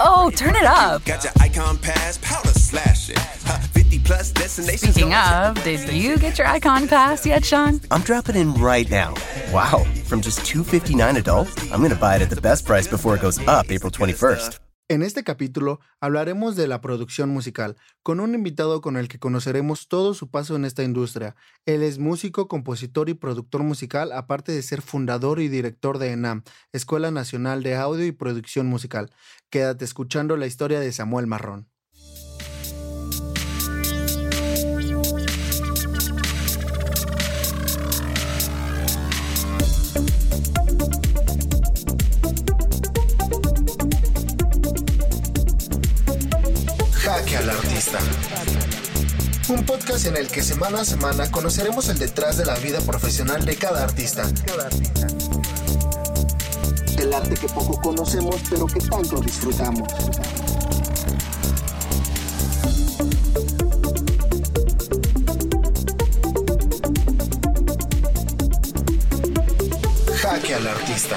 Oh, turn it up. Speaking of, did you get your icon pass yet, Sean? I'm dropping in right now. Wow, from just 259 adult, I'm going to buy it at the best price before it goes up April 21st. En este capítulo hablaremos de la producción musical, con un invitado con el que conoceremos todo su paso en esta industria. Él es músico, compositor y productor musical, aparte de ser fundador y director de ENAM, Escuela Nacional de Audio y Producción Musical. Quédate escuchando la historia de Samuel Marrón. Un podcast en el que semana a semana conoceremos el detrás de la vida profesional de cada artista. El arte que poco conocemos pero que tanto disfrutamos. Jaque al artista.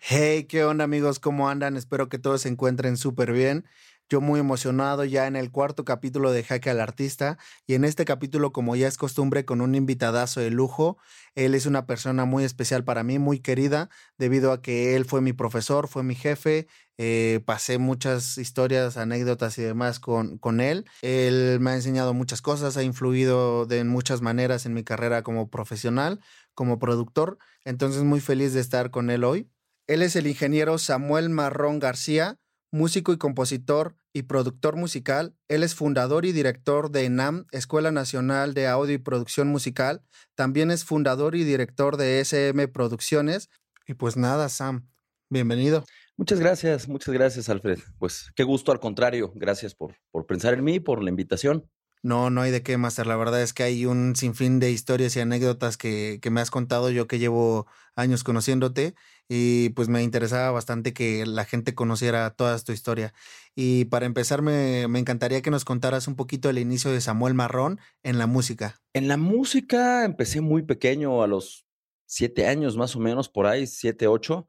Hey, ¿qué onda amigos? ¿Cómo andan? Espero que todos se encuentren súper bien. Yo muy emocionado ya en el cuarto capítulo de Jaque al Artista y en este capítulo, como ya es costumbre, con un invitadazo de lujo. Él es una persona muy especial para mí, muy querida, debido a que él fue mi profesor, fue mi jefe, eh, pasé muchas historias, anécdotas y demás con, con él. Él me ha enseñado muchas cosas, ha influido de muchas maneras en mi carrera como profesional, como productor. Entonces muy feliz de estar con él hoy. Él es el ingeniero Samuel Marrón García, músico y compositor y productor musical. Él es fundador y director de ENAM, Escuela Nacional de Audio y Producción Musical. También es fundador y director de SM Producciones. Y pues nada, Sam, bienvenido. Muchas gracias, muchas gracias, Alfred. Pues qué gusto, al contrario. Gracias por, por pensar en mí, por la invitación. No, no hay de qué, Master. La verdad es que hay un sinfín de historias y anécdotas que, que, me has contado yo que llevo años conociéndote y pues me interesaba bastante que la gente conociera toda tu historia. Y para empezar, me, me encantaría que nos contaras un poquito el inicio de Samuel Marrón en la música. En la música empecé muy pequeño, a los siete años más o menos, por ahí, siete, ocho,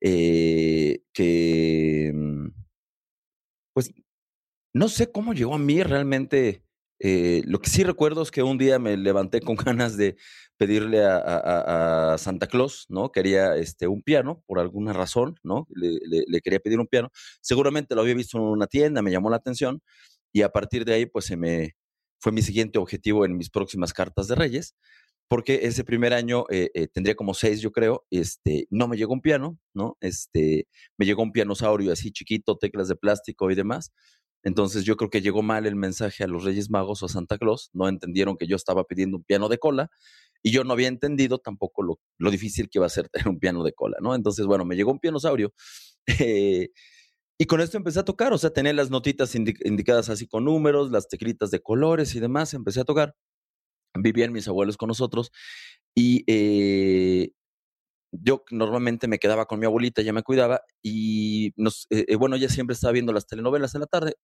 eh, que pues no sé cómo llegó a mí realmente eh, lo que sí recuerdo es que un día me levanté con ganas de pedirle a, a, a Santa Claus, ¿no? Quería este, un piano, por alguna razón, ¿no? Le, le, le, quería pedir un piano. Seguramente lo había visto en una tienda, me llamó la atención y a partir de ahí, pues se me fue mi siguiente objetivo en mis próximas cartas de Reyes, porque ese primer año eh, eh, tendría como seis, yo creo, este, no me llegó un piano, ¿no? Este, me llegó un pianosaurio así chiquito, teclas de plástico y demás entonces yo creo que llegó mal el mensaje a los Reyes Magos o a Santa Claus, no entendieron que yo estaba pidiendo un piano de cola y yo no había entendido tampoco lo, lo difícil que iba a ser tener un piano de cola, ¿no? Entonces, bueno, me llegó un pianosaurio eh, y con esto empecé a tocar, o sea, tenía las notitas indicadas así con números, las teclitas de colores y demás, empecé a tocar. Vivían mis abuelos con nosotros y eh, yo normalmente me quedaba con mi abuelita, ella me cuidaba y nos, eh, bueno, ella siempre estaba viendo las telenovelas en la tarde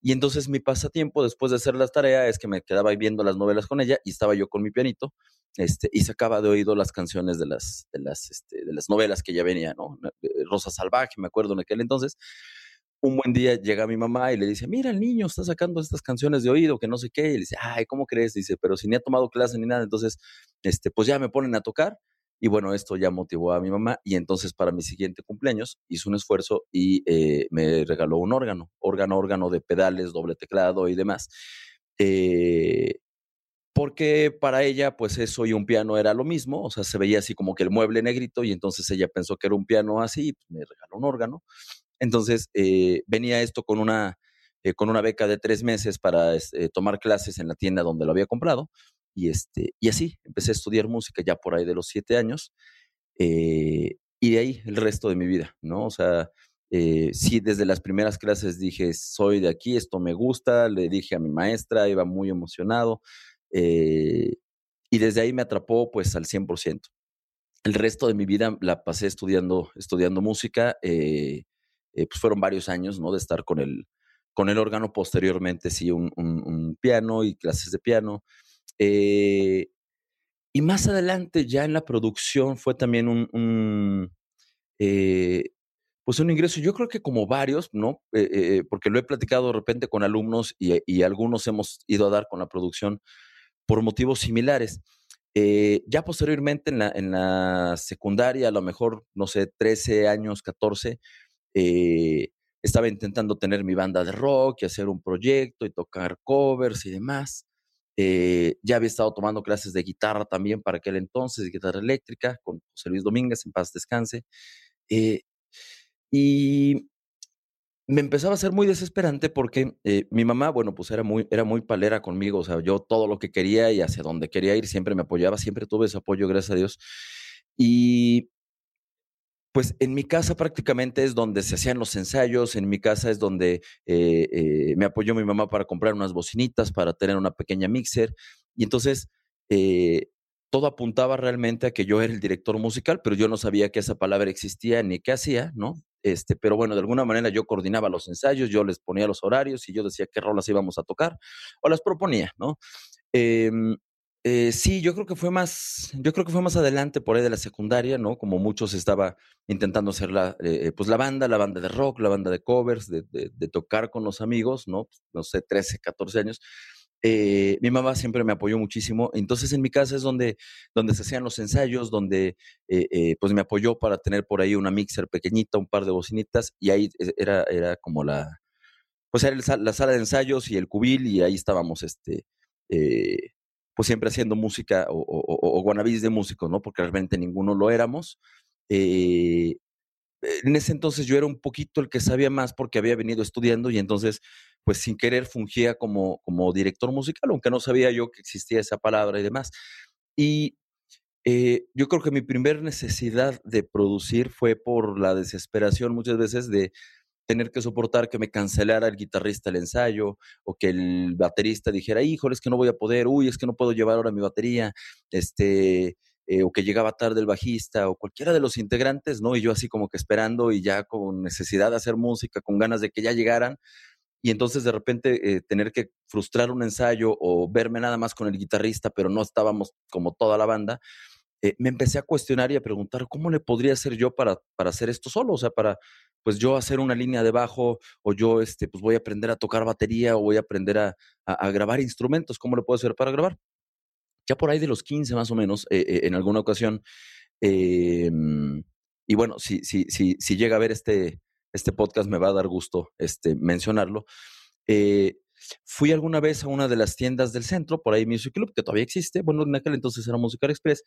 y entonces mi pasatiempo después de hacer las tareas es que me quedaba viendo las novelas con ella y estaba yo con mi pianito este, y sacaba de oído las canciones de las, de las, este, de las novelas que ya venía, ¿no? Rosa Salvaje, me acuerdo en aquel entonces. Un buen día llega mi mamá y le dice, mira, el niño está sacando estas canciones de oído, que no sé qué. Y le dice, ay, ¿cómo crees? Dice, pero si ni ha tomado clase ni nada. Entonces, este, pues ya me ponen a tocar. Y bueno, esto ya motivó a mi mamá y entonces para mi siguiente cumpleaños hizo un esfuerzo y eh, me regaló un órgano, órgano, órgano de pedales, doble teclado y demás. Eh, porque para ella, pues eso y un piano era lo mismo, o sea, se veía así como que el mueble negrito y entonces ella pensó que era un piano así, pues me regaló un órgano. Entonces eh, venía esto con una, eh, con una beca de tres meses para eh, tomar clases en la tienda donde lo había comprado. Y, este, y así empecé a estudiar música ya por ahí de los siete años. Eh, y de ahí el resto de mi vida, ¿no? O sea, eh, sí, desde las primeras clases dije, soy de aquí, esto me gusta, le dije a mi maestra, iba muy emocionado. Eh, y desde ahí me atrapó pues al 100%. El resto de mi vida la pasé estudiando, estudiando música. Pues fueron varios años, ¿no? De estar con el, con el órgano, posteriormente sí, un piano y clases de piano. Eh, y más adelante, ya en la producción, fue también un, eh, pues un ingreso, yo creo que como varios, ¿no? Eh, eh, porque lo he platicado de repente con alumnos y, algunos hemos ido a dar con la producción por motivos similares. Ya posteriormente en la, en la, secundaria, a lo mejor, no sé, 13 años, 14, eh, estaba intentando tener mi banda de rock y hacer un proyecto y tocar covers y demás. Eh, ya había estado tomando clases de guitarra también para aquel entonces, guitarra eléctrica, con José Luis Domínguez, en paz descanse. y me empezaba a ser muy desesperante porque eh, mi mamá, bueno, pues era muy, era muy palera conmigo, o sea, yo todo lo que quería y hacia donde quería ir siempre me apoyaba, siempre tuve ese apoyo, gracias a Dios. Y pues en mi casa prácticamente es donde se hacían los ensayos, en mi casa es donde eh, eh, me apoyó mi mamá para comprar unas bocinitas, para tener una pequeña mixer. Y entonces todo apuntaba realmente a que yo era el director musical, pero yo no sabía que esa palabra existía ni qué hacía, ¿no? Este, pero bueno, de alguna manera yo coordinaba los ensayos, yo les ponía los horarios y yo decía qué rolas íbamos a tocar o las proponía, ¿no? Eh, sí, yo creo que fue más, yo creo que fue más adelante por ahí de la secundaria, ¿no? Como muchos estaba intentando hacer la, eh, pues la banda, la banda de rock, la banda de covers, de, de tocar con los amigos, ¿no? No sé, 13, 14 años. Eh, mi mamá siempre me apoyó muchísimo. Entonces en mi casa es donde, donde se hacían los ensayos, donde eh, eh, pues me apoyó para tener por ahí una mixer pequeñita, un par de bocinitas, y ahí era, era como la, pues era la sala de ensayos y el cubil, y ahí estábamos, este, pues siempre haciendo música o, o, o, de músicos, ¿no? Porque realmente ninguno lo éramos. en ese entonces yo era un poquito el que sabía más porque había venido estudiando y entonces pues sin querer fungía como, como director musical, aunque no sabía yo que existía esa palabra y demás. Y eh, yo creo que mi primer necesidad de producir fue por la desesperación muchas veces de tener que soportar que me cancelara el guitarrista el ensayo o que el baterista dijera, híjole, es que no voy a poder, uy, es que no puedo llevar ahora mi batería, este, eh, o que llegaba tarde el bajista o cualquiera de los integrantes, ¿no? Y yo así como que esperando y ya con necesidad de hacer música, con ganas de que ya llegaran, y entonces de repente eh, tener que frustrar un ensayo o verme nada más con el guitarrista, pero no estábamos como toda la banda, eh, me empecé a cuestionar y a preguntar cómo le podría hacer yo para, para hacer esto solo, o sea, para pues yo hacer una línea de bajo o yo este, pues voy a aprender a tocar batería o voy a aprender a, a, grabar instrumentos, ¿cómo le puedo hacer para grabar? Ya por ahí de los 15 más o menos, eh, en alguna ocasión, em, y bueno, si, si, si, si llega a ver este, este podcast me va a dar gusto este, mencionarlo. Eh, fui alguna vez a una de las tiendas del centro, por ahí Music Club, que todavía existe, bueno, en aquel entonces era Musical Express,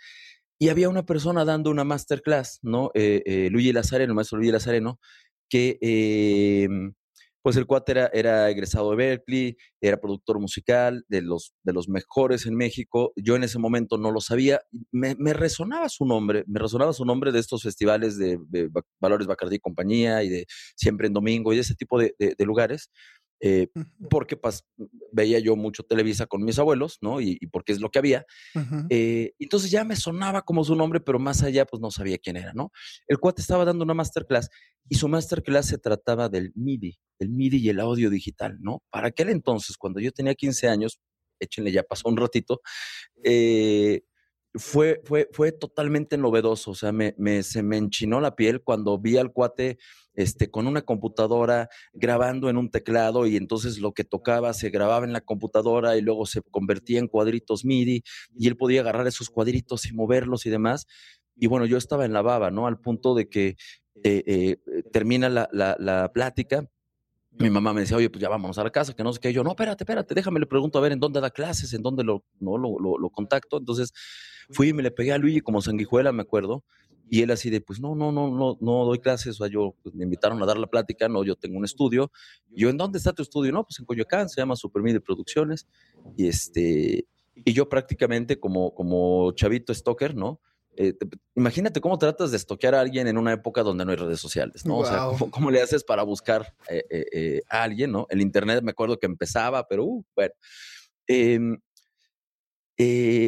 y había una persona dando una masterclass, ¿no? Eh, eh, Luigi Lazareno, el maestro Luigi Lazareno, que eh, pues el cuate era, era, egresado de Berkeley, era productor musical de los, de los mejores en México. Yo en ese momento no lo sabía. Me, resonaba su nombre, me resonaba su nombre de estos festivales de, Valores Bacardí y compañía y de Siempre en Domingo y de ese tipo de lugares. Eh, porque pues, veía yo mucho Televisa con mis abuelos, ¿no? Y, porque es lo que había. Eh, entonces ya me sonaba como su nombre, pero más allá, pues no sabía quién era, ¿no? El cuate estaba dando una masterclass y su masterclass se trataba del MIDI, el MIDI y el audio digital, ¿no? Para aquel entonces, cuando yo tenía 15 años, échenle ya pasó un ratito, eh, fue, fue, fue totalmente novedoso, o sea, me, me, se me enchinó la piel cuando vi al cuate este, con una computadora grabando en un teclado y entonces lo que tocaba se grababa en la computadora y luego se convertía en cuadritos MIDI y él podía agarrar esos cuadritos y moverlos y demás. Y bueno, yo estaba en la baba, ¿no? Al punto de que eh, eh, termina la, la, la plática mi mamá me decía, oye, pues ya vamos a la casa, que no sé qué. Yo, no, espérate, espérate, déjame, le pregunto a ver en dónde da clases, en dónde lo, no, lo, lo, contacto. Entonces fui y me le pegué a Luigi como sanguijuela, me acuerdo. Y él así de, pues no, no, no, no, no doy clases. O sea, yo, pues, me invitaron a dar la plática, no, yo tengo un estudio. yo, ¿en dónde está tu estudio? No, pues en Coyoacán, se llama Supermide Producciones. Y este, y yo prácticamente como, como chavito stalker, ¿no? Eh, imagínate cómo tratas de estoquear a alguien en una época donde no hay redes sociales, ¿no? O sea, ¿cómo, le haces para buscar eh, eh, a alguien, ¿no? El Internet me acuerdo que empezaba, pero uh, bueno. Em,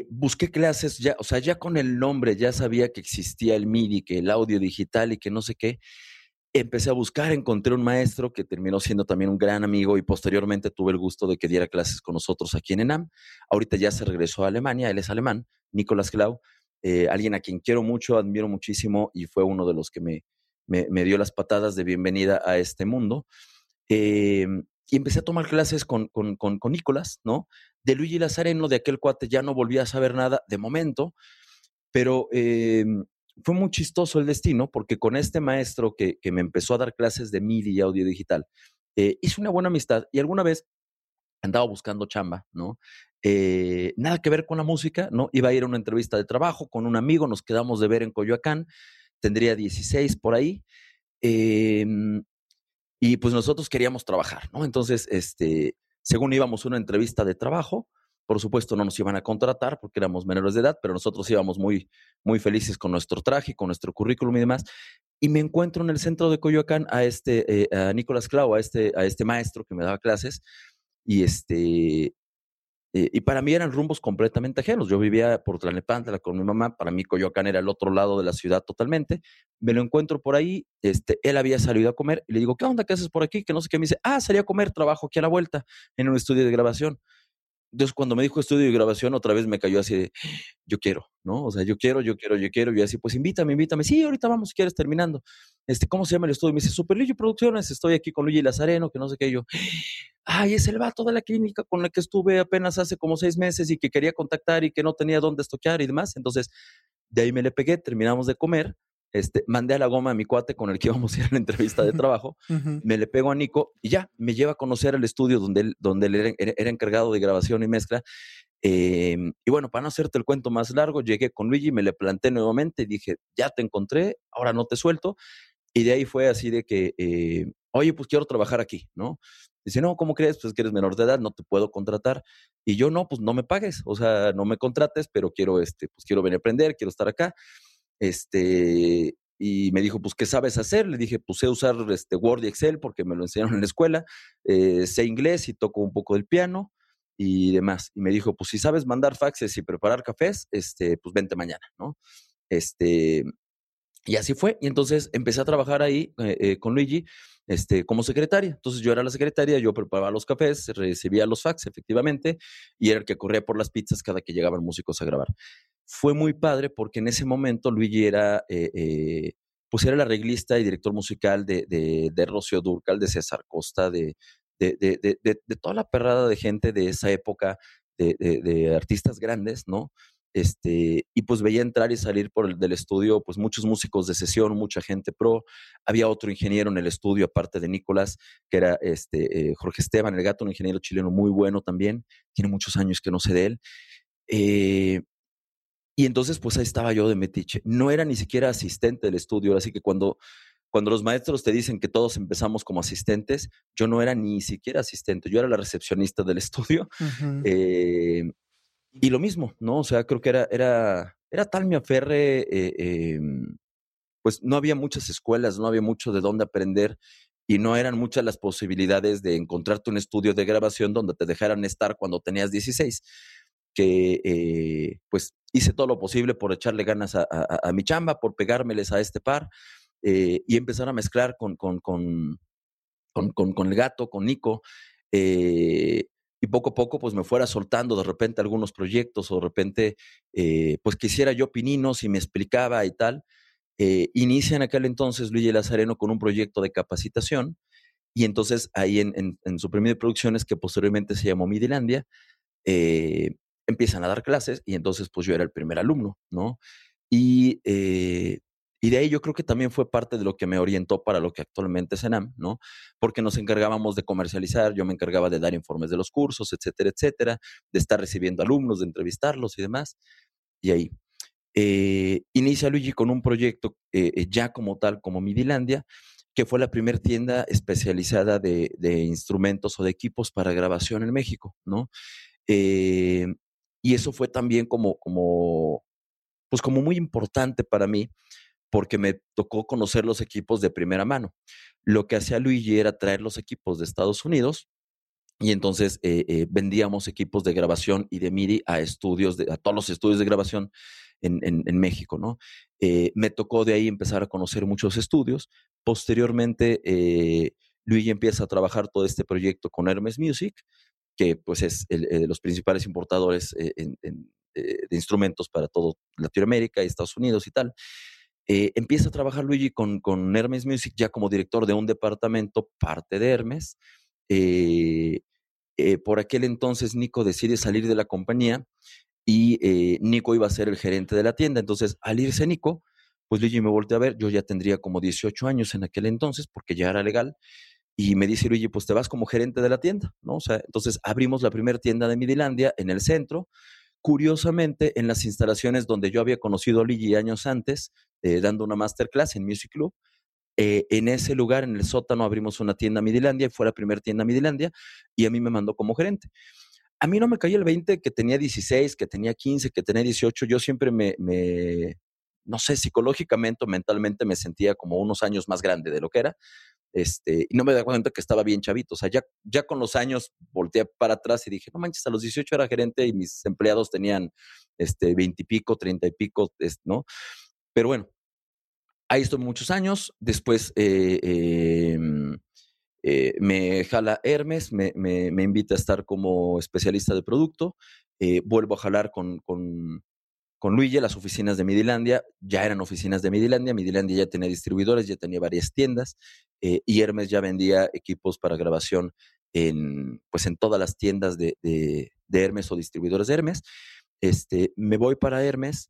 busqué clases ya, o sea, ya con el nombre ya sabía que existía el MIDI, que el audio digital y que no sé qué. Empecé a buscar, encontré un maestro que terminó siendo también un gran amigo y posteriormente tuve el gusto de que diera clases con nosotros aquí en ENAM. Ahorita ya se regresó a Alemania, él es alemán, Nicolás Clau, eh, alguien a quien quiero mucho, admiro muchísimo y fue uno de los que me, me, dio las patadas de bienvenida a este mundo. Eh, y empecé a tomar clases con, con, con, Nicolás, ¿no? De Luigi Lazareno, de aquel cuate ya no volví a saber nada de momento, pero eh, fue muy chistoso el destino porque con este maestro que, que me empezó a dar clases de MIDI y audio digital, hice una buena amistad y alguna vez andaba buscando chamba, ¿no? Eh, nada que ver con la música, ¿no? Iba a ir a una entrevista de trabajo con un amigo, nos quedamos de ver en Coyoacán, tendría 16 por ahí. Eh, y pues nosotros queríamos trabajar, ¿no? Entonces, este, según íbamos a una entrevista de trabajo, por supuesto no nos iban a contratar porque éramos menores de edad, pero nosotros íbamos muy, muy felices con nuestro traje, con nuestro currículum y demás. Y me encuentro en el centro de Coyoacán a este, eh, a Nicolás Clau, a este, a este maestro que me daba clases. Y este, eh, y para mí eran rumbos completamente ajenos. Yo vivía por Tlanepantla con mi mamá, para mí Coyoacán era el otro lado de la ciudad totalmente. Me lo encuentro por ahí, este, él había salido a comer y le digo, ¿qué onda? ¿Qué haces por aquí? Que no sé qué. Me dice, ah, salí a comer, trabajo aquí a la vuelta en un estudio de grabación. Entonces, cuando me dijo estudio de grabación, otra vez me cayó así de, yo quiero, ¿no? O sea, yo quiero, yo quiero, yo quiero. Y así, pues invítame, invítame. Sí, ahorita vamos, si quieres, terminando. Este, ¿Cómo se llama el estudio? Me dice, Super Luigi Producciones, estoy aquí con Luigi Lazareno, que no sé qué. yo, ay, es el vato de la clínica con la que estuve apenas hace como seis meses y que quería contactar y que no tenía dónde estoquear y demás. Entonces, de ahí me le pegué, terminamos de comer este, mandé a la goma a mi cuate con el que íbamos a ir a la entrevista de trabajo, uh -huh. me le pego a Nico y ya, me lleva a conocer el estudio donde él, donde él era, era encargado de grabación y mezcla. Eh, y bueno, para no hacerte el cuento más largo, llegué con Luigi, me le planté nuevamente, dije, ya te encontré, ahora no te suelto. Y de ahí fue así de que, eh, oye, pues quiero trabajar aquí, ¿no? Dice, no, ¿cómo crees? Pues que eres menor de edad, no te puedo contratar. Y yo, no, pues no me pagues, o sea, no me contrates, pero quiero, este, pues quiero venir a aprender, quiero estar acá. Este, y me dijo, pues, ¿qué sabes hacer? Le dije, pues sé usar este Word y Excel porque me lo enseñaron en la escuela, eh, sé inglés y toco un poco del piano y demás. Y me dijo, pues si sabes mandar faxes y preparar cafés, este, pues vente mañana, ¿no? Este, y así fue. Y entonces empecé a trabajar ahí eh, eh, con Luigi este, como secretaria. Entonces yo era la secretaria, yo preparaba los cafés, recibía los fax, efectivamente, y era el que corría por las pizzas cada que llegaban músicos a grabar fue muy padre porque en ese momento Luigi era, eh, eh, pues era el arreglista y director musical de, de, de Rocío Durcal, de César Costa, de, de, toda la perrada de gente de esa época, de, artistas grandes, ¿no? Este, y pues veía entrar y salir por el del estudio, pues muchos músicos de sesión, mucha gente pro. Había otro ingeniero en el estudio, aparte de Nicolás, que era este, eh, Jorge Esteban, el gato, un ingeniero chileno muy bueno también. Tiene muchos años que no sé de él. Y entonces, pues ahí estaba yo de metiche. No era ni siquiera asistente del estudio, así que cuando, cuando los maestros te dicen que todos empezamos como asistentes, yo no era ni siquiera asistente, yo era la recepcionista del estudio. Uh -huh. eh, y lo mismo, ¿no? O sea, creo que era, era, era tal mi aferre, eh, eh, pues no había muchas escuelas, no había mucho de dónde aprender y no eran muchas las posibilidades de encontrarte un estudio de grabación donde te dejaran estar cuando tenías 16 que eh, pues hice todo lo posible por echarle ganas a, a, a mi chamba, por pegármeles a este par eh, y empezar a mezclar con, con, con, con, el gato, con Nico. Eh, y poco a poco pues me fuera soltando de repente algunos proyectos o de repente eh, pues quisiera yo pininos y me explicaba y tal. inicia en aquel entonces Luigi Lazareno con un proyecto de capacitación y entonces ahí en, en, en su premio de producciones que posteriormente se llamó Midilandia, eh, empiezan a dar clases y entonces pues yo era el primer alumno, ¿no? Y, eh, y de ahí yo creo que también fue parte de lo que me orientó para lo que actualmente es ENAM, ¿no? Porque nos encargábamos de comercializar, yo me encargaba de dar informes de los cursos, etcétera, etcétera, de estar recibiendo alumnos, de entrevistarlos y demás. Y ahí. Eh, inicia Luigi con un proyecto eh, ya como tal, como Midilandia, que fue la primera tienda especializada de, de, instrumentos o de equipos para grabación en México, ¿no? Eh, y eso fue también como, como, pues como muy importante para mí, porque me tocó conocer los equipos de primera mano. Lo que hacía Luigi era traer los equipos de Estados Unidos y entonces eh, eh, vendíamos equipos de grabación y de MIDI a estudios, a todos los estudios de grabación en México, ¿no? Eh, me tocó de ahí empezar a conocer muchos estudios. Posteriormente, eh, Luigi empieza a trabajar todo este proyecto con Hermes Music, que pues es el, de los principales importadores en, en, de instrumentos para todo Latinoamérica y Estados Unidos y tal. Eh, empieza a trabajar Luigi con, con Hermes Music ya como director de un departamento, parte de Hermes. Eh, eh, por aquel entonces Nico decide salir de la compañía y Nico iba a ser el gerente de la tienda. Entonces, al irse Nico, pues Luigi me volteó a ver, yo ya tendría como 18 años en aquel entonces, porque ya era legal, y me dice Luigi, pues te vas como gerente de la tienda, ¿no? O sea, entonces abrimos la primera tienda de Midilandia en el centro, curiosamente en las instalaciones donde yo había conocido a Luigi años antes, eh, dando una masterclass en Music Club. Eh, en ese lugar, en el sótano, abrimos una tienda Midilandia y fue la primera tienda Midilandia y a mí me mandó como gerente. A mí no me cayó el 20 que tenía 16, que tenía 15, que tenía 18. Yo siempre me, me no sé, psicológicamente o mentalmente me sentía como unos años más grande de lo que era. Este, y no me daba cuenta que estaba bien chavito. O sea, ya, ya con los años volteé para atrás y dije, no manches, a los 18 era gerente y mis empleados tenían este, 20 y pico, 30 y pico, ¿no? Pero bueno, ahí estuve muchos años. Después eh, em, eh, me jala Hermes, me, me, invita a estar como especialista de producto. Eh, vuelvo a jalar con con Luigi, las oficinas de Midilandia ya eran oficinas de Midilandia. Midilandia ya tenía distribuidores, ya tenía varias tiendas eh, y Hermes ya vendía equipos para grabación en, pues en todas las tiendas de, de, de Hermes o distribuidores de Hermes. Este, me voy para Hermes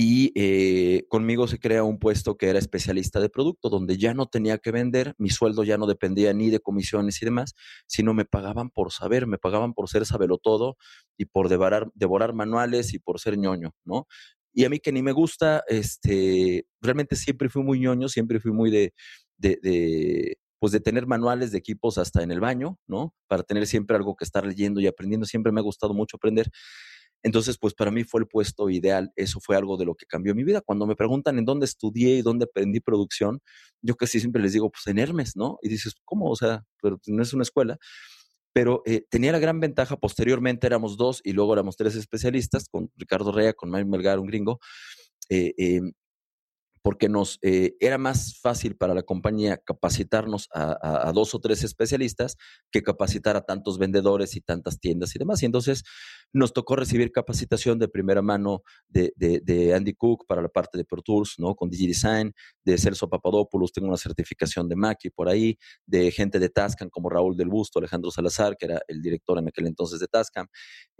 y eh, conmigo se crea un puesto que era especialista de producto, donde ya no tenía que vender, mi sueldo ya no dependía ni de comisiones y demás, sino me pagaban por saber, me pagaban por ser sabelo todo y por devorar, devorar manuales y por ser ñoño, ¿no? Y a mí que ni me gusta, este, realmente siempre fui muy ñoño, siempre fui muy de, de, de pues de tener manuales de equipos hasta en el baño, ¿no? Para tener siempre algo que estar leyendo y aprendiendo. Siempre me ha gustado mucho aprender. Entonces, pues para mí fue el puesto ideal. Eso fue algo de lo que cambió mi vida. Cuando me preguntan en dónde estudié y dónde aprendí producción, yo casi siempre les digo, pues en Hermes, ¿no? Y dices, ¿cómo? O sea, pero no es una escuela. Pero eh, tenía la gran ventaja, posteriormente éramos dos y luego éramos tres especialistas, con Ricardo Rea, con Mike Melgar, un gringo, eh, eh, porque nos eh, era más fácil para la compañía capacitarnos a, dos o tres especialistas que capacitar a tantos vendedores y tantas tiendas y demás. Y entonces nos tocó recibir capacitación de primera mano de, de, de Andy Cook para la parte de Pro Tools, ¿no? Con DigiDesign, de Celso Papadopoulos, tengo una certificación de Mackie por ahí, de gente de Tascam como Raúl del Busto, Alejandro Salazar, que era el director en aquel entonces de Tascam.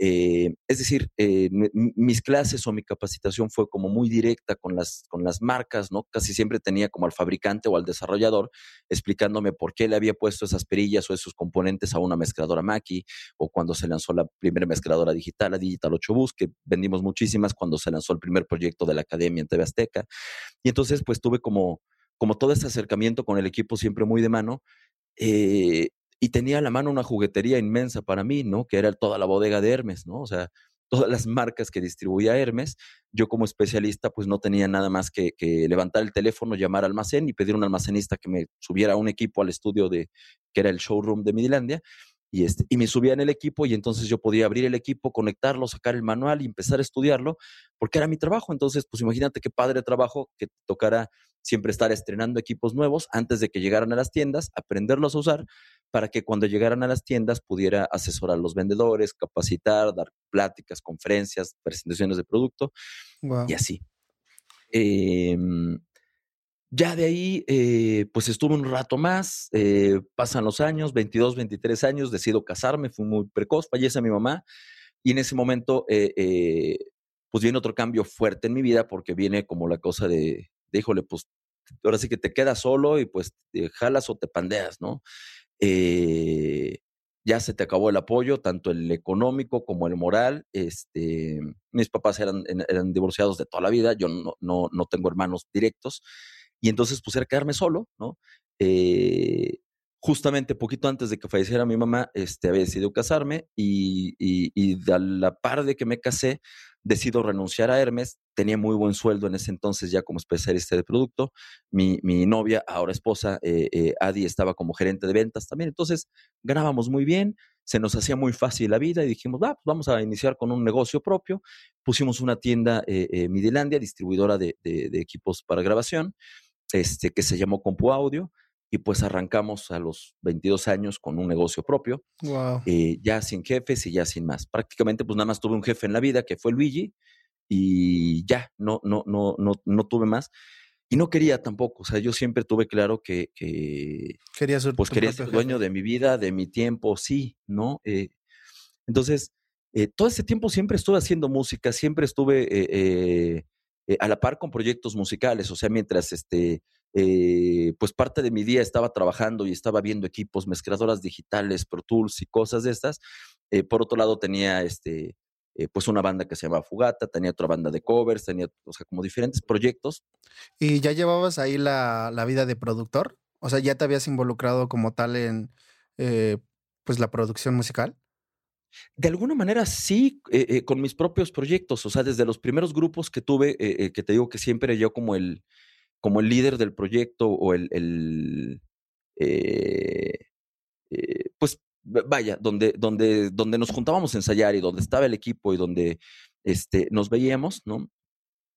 Eh, es decir, eh, mis clases o mi capacitación fue como muy directa con las, con las marcas ¿no? Casi siempre tenía como al fabricante o al desarrollador explicándome por qué le había puesto esas perillas o esos componentes a una mezcladora Mackie, o cuando se lanzó la primera mezcladora digital, la Digital 8 Bus, que vendimos muchísimas cuando se lanzó el primer proyecto de la academia en TV Azteca. Y entonces, pues tuve como, como todo este acercamiento con el equipo siempre muy de mano. Eh, y tenía a la mano una juguetería inmensa para mí, ¿no? Que era toda la bodega de Hermes, ¿no? O sea, todas las marcas que distribuía Hermes. Yo como especialista pues no tenía nada más que, que, levantar el teléfono, llamar al almacén y pedir a un almacenista que me subiera un equipo al estudio de que era el showroom de Midilandia y, este, y me subía en el equipo y entonces yo podía abrir el equipo, conectarlo, sacar el manual y empezar a estudiarlo porque era mi trabajo. Entonces pues imagínate qué padre trabajo que tocara siempre estar estrenando equipos nuevos antes de que llegaran a las tiendas, aprenderlos a usar para que cuando llegaran a las tiendas pudiera asesorar a los vendedores, capacitar, dar pláticas, conferencias, presentaciones de producto wow. y así. Eh, ya de ahí, eh, pues estuve un rato más, eh, pasan los años, 22, 23 años, decido casarme, fui muy precoz, fallece mi mamá y en ese momento, eh, pues viene otro cambio fuerte en mi vida porque viene como la cosa de, de híjole, pues ahora sí que te quedas solo y pues te jalas o te pandeas, ¿no? Eh, ya se te acabó el apoyo, tanto el económico como el moral. Este, mis papás eran, eran divorciados de toda la vida, yo no, no, no tengo hermanos directos, y entonces pues era quedarme solo, ¿no? Eh, justamente poquito antes de que falleciera mi mamá, este, había decidido casarme y, y, y la par de que me casé, decido renunciar a Hermes. Tenía muy buen sueldo en ese entonces ya como especialista de producto. Mi, mi novia, ahora esposa, eh, eh, Adi, estaba como gerente de ventas también. Entonces ganábamos muy bien, se nos hacía muy fácil la vida y dijimos, pues vamos a iniciar con un negocio propio. Pusimos una tienda eh, eh Midilandia, distribuidora de, de, de, equipos para grabación, este, que se llamó Compu Audio y pues arrancamos a los 22 años con un negocio propio, wow. eh, ya sin jefes y ya sin más. Prácticamente pues nada más tuve un jefe en la vida que fue Luigi y ya, no, no, no, no, no tuve más. y no quería tampoco, o sea, yo siempre tuve claro que, que quería ser, pues quería ser dueño de mi vida, de mi tiempo, sí, ¿no? Eh, entonces, eh, todo ese tiempo siempre estuve haciendo música, siempre estuve eh, a la par con proyectos musicales, o sea, mientras este, pues parte de mi día estaba trabajando y estaba viendo equipos, mezcladoras digitales, Pro Tools y cosas de estas. por otro lado, tenía este, eh, pues una banda que se llamaba Fugata, tenía otra banda de covers, tenía, o sea, como diferentes proyectos. ¿Y ya llevabas ahí la, vida de productor? O sea, ¿ya te habías involucrado como tal en, eh, pues, la producción musical? De alguna manera sí, eh, con mis propios proyectos, o sea, desde los primeros grupos que tuve, que te digo que siempre yo como el, como el líder del proyecto o el, el pues vaya, donde, donde, donde nos juntábamos a ensayar y donde estaba el equipo y donde este, nos veíamos, ¿no?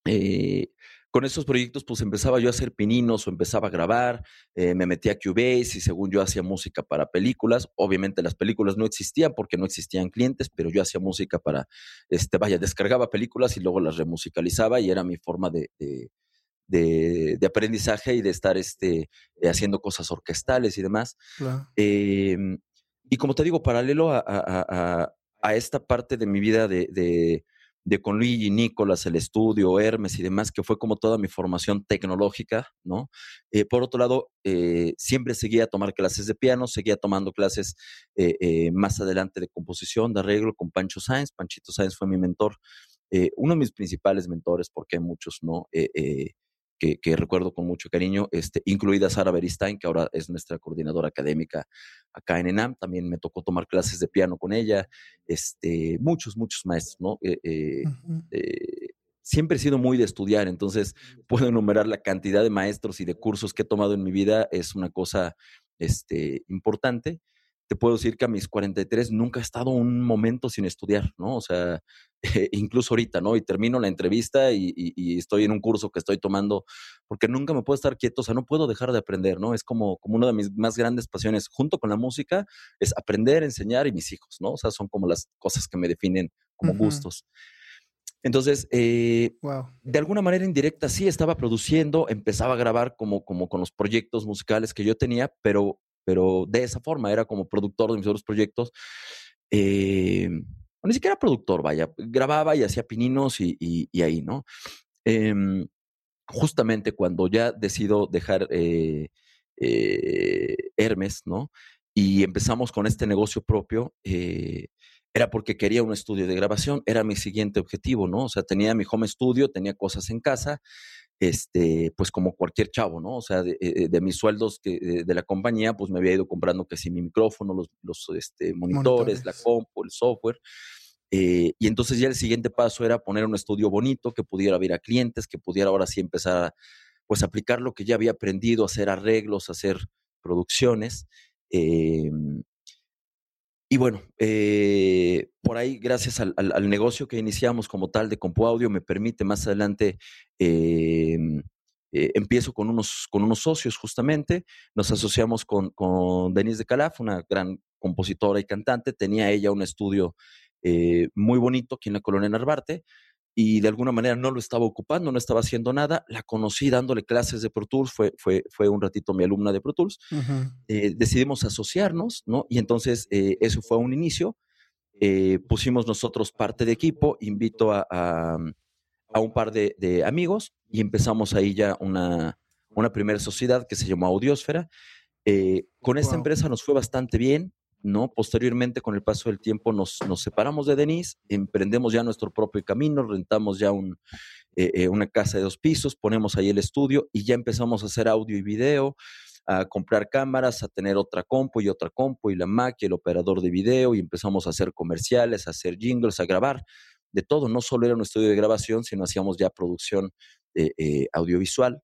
Eh, con esos proyectos, pues empezaba yo a hacer pininos o empezaba a grabar, eh, me metía a Cubase y según yo hacía música para películas. Obviamente las películas no existían porque no existían clientes, pero yo hacía música para, este, vaya, descargaba películas y luego las remusicalizaba y era mi forma de, aprendizaje y de estar este, haciendo cosas orquestales y demás. Em, y como te digo, paralelo a, esta parte de mi vida de, de, con Luigi, Nicolás, el estudio, Hermes y demás, que fue como toda mi formación tecnológica, ¿no? Eh, por otro lado, eh, siempre seguía a tomar clases de piano, seguía tomando clases eh, más adelante de composición, de arreglo con Pancho Sáenz. Panchito Sáenz fue mi mentor, uno de mis principales mentores, porque hay muchos, ¿no? Que, recuerdo con mucho cariño, este, incluida Sara Beristain, que ahora es nuestra coordinadora académica acá en ENAM. También me tocó tomar clases de piano con ella. Este, muchos, muchos maestros, ¿no? Eh, eh, eh, siempre he sido muy de estudiar, entonces puedo enumerar la cantidad de maestros y de cursos que he tomado en mi vida, es una cosa este, importante te puedo decir que a mis 43 nunca he estado un momento sin estudiar, ¿no? O sea, incluso ahorita, ¿no? Y termino la entrevista y, estoy en un curso que estoy tomando, porque nunca me puedo estar quieto, o sea, no puedo dejar de aprender, ¿no? Es como, como una de mis más grandes pasiones, junto con la música, es aprender, enseñar y mis hijos, ¿no? O sea, son como las cosas que me definen como gustos. Entonces, eh, de alguna manera indirecta sí estaba produciendo, empezaba a grabar como, como con los proyectos musicales que yo tenía, pero pero de esa forma era como productor de mis otros proyectos. Eh, ni siquiera productor, vaya, grababa y hacía pininos y, ahí, ¿no? Em, justamente cuando ya decido dejar eh, eh, Hermes, ¿no? Y empezamos con este negocio propio, era porque quería un estudio de grabación, era mi siguiente objetivo, ¿no? O sea, tenía mi home studio, tenía cosas en casa, este, pues como cualquier chavo, ¿no? O sea, de, eh, mis sueldos que, de la compañía, pues me había ido comprando que mi micrófono, los, los este, monitores, la compu, el software. Eh, y entonces ya el siguiente paso era poner un estudio bonito, que pudiera ver a clientes, que pudiera ahora sí empezar a pues aplicar lo que ya había aprendido, hacer arreglos, hacer producciones. Em, y bueno, eh, por ahí, gracias al, negocio que iniciamos como tal de Compu Audio, me permite más adelante, eh, eh, empiezo con unos, con unos socios justamente, nos asociamos con, con Denise de Calaf, una gran compositora y cantante, tenía ella un estudio muy bonito aquí en la colonia Narvarte, y de alguna manera no lo estaba ocupando, no estaba haciendo nada. La conocí dándole clases de Pro Tools, fue, fue, fue un ratito mi alumna de Pro Tools. Eh, decidimos asociarnos, ¿no? Y entonces eh, eso fue un inicio. Eh, pusimos nosotros parte de equipo, invito a, a, un par de, de, amigos y empezamos ahí ya una, una primera sociedad que se llamó Audiosfera. con esta empresa nos fue bastante bien, ¿no? Posteriormente, con el paso del tiempo, nos, separamos de Denise, emprendemos ya nuestro propio camino, rentamos ya un, eh, eh, una casa de dos pisos, ponemos ahí el estudio y ya empezamos a hacer audio y video, a comprar cámaras, a tener otra compu y otra compu y la Mac y el operador de video y empezamos a hacer comerciales, a hacer jingles, a grabar de todo. No solo era un estudio de grabación, sino hacíamos ya producción eh, audiovisual.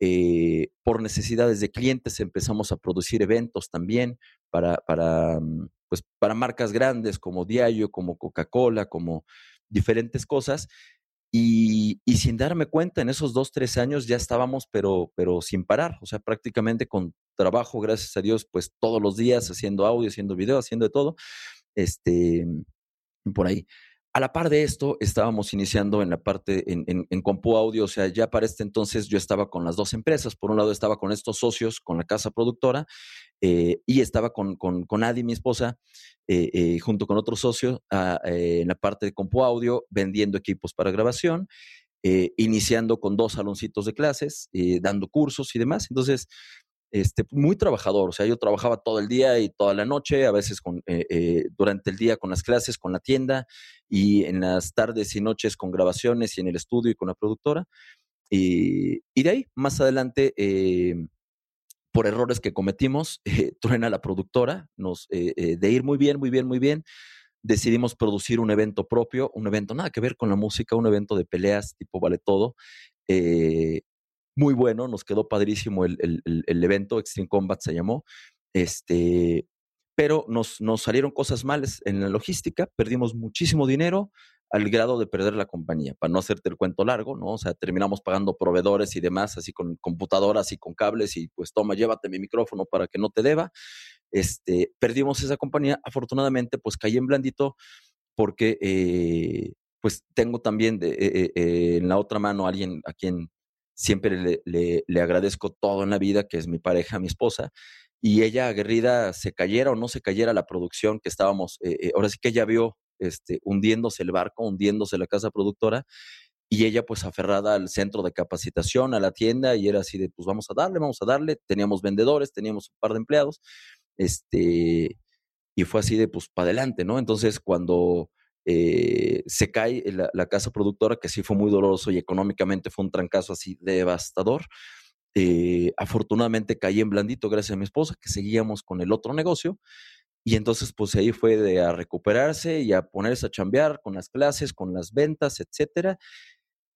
Eh, por necesidades de clientes empezamos a producir eventos también para, para, mm, pues, para marcas grandes como Diallo, como Coca-Cola, como diferentes cosas. Y, sin darme cuenta, en esos dos, tres años ya estábamos, pero, pero sin parar, o sea, prácticamente con trabajo, gracias a Dios, pues todos los días haciendo audio, haciendo video, haciendo de todo, este, por ahí. A la par de esto, estábamos iniciando en la parte en, Compu Audio, o sea, ya para este entonces yo estaba con las dos empresas. Por un lado estaba con estos socios, con la casa productora, eh, y estaba con, con, con, Adi, mi esposa, eh, eh, junto con otro socio ah, en la parte de Compu Audio, vendiendo equipos para grabación, iniciando con dos saloncitos de clases, dando cursos y demás. Entonces, este, muy trabajador, o sea, yo trabajaba todo el día y toda la noche, a veces eh, eh, durante el día con las clases, con la tienda y en las tardes y noches con grabaciones y en el estudio y con la productora. Y, de ahí, más adelante, eh, por errores que cometimos, truena la productora, nos, de ir muy bien, muy bien, muy bien, decidimos producir un evento propio, un evento nada que ver con la música, un evento de peleas tipo vale todo. Muy bueno, nos quedó padrísimo el, el, evento, Extreme Combat se llamó, este, pero nos, nos salieron cosas malas en la logística, perdimos muchísimo dinero al grado de perder la compañía, para no hacerte el cuento largo, ¿no? O sea, terminamos pagando proveedores y demás, así con computadoras y con cables y pues toma, llévate mi micrófono para que no te deba. Este, perdimos esa compañía, afortunadamente pues caí en blandito porque eh, pues tengo también de, eh, eh, en la otra mano alguien a quien siempre le, le, agradezco todo en la vida, que es mi pareja, mi esposa, y ella aguerrida se cayera o no se cayera la producción que estábamos, eh, eh, ahora sí que ella vio este, hundiéndose el barco, hundiéndose la casa productora, y ella pues aferrada al centro de capacitación, a la tienda, y era así de, pues vamos a darle, vamos a darle, teníamos vendedores, teníamos un par de empleados, este, y fue así de, pues, para adelante, ¿no? Entonces, cuando eh, se cae la, casa productora, que sí fue muy doloroso y económicamente fue un trancazo así devastador. Eh, afortunadamente caí en blandito gracias a mi esposa, que seguíamos con el otro negocio. Y entonces, pues ahí fue de a recuperarse y a ponerse a chambear con las clases, con las ventas, etcétera.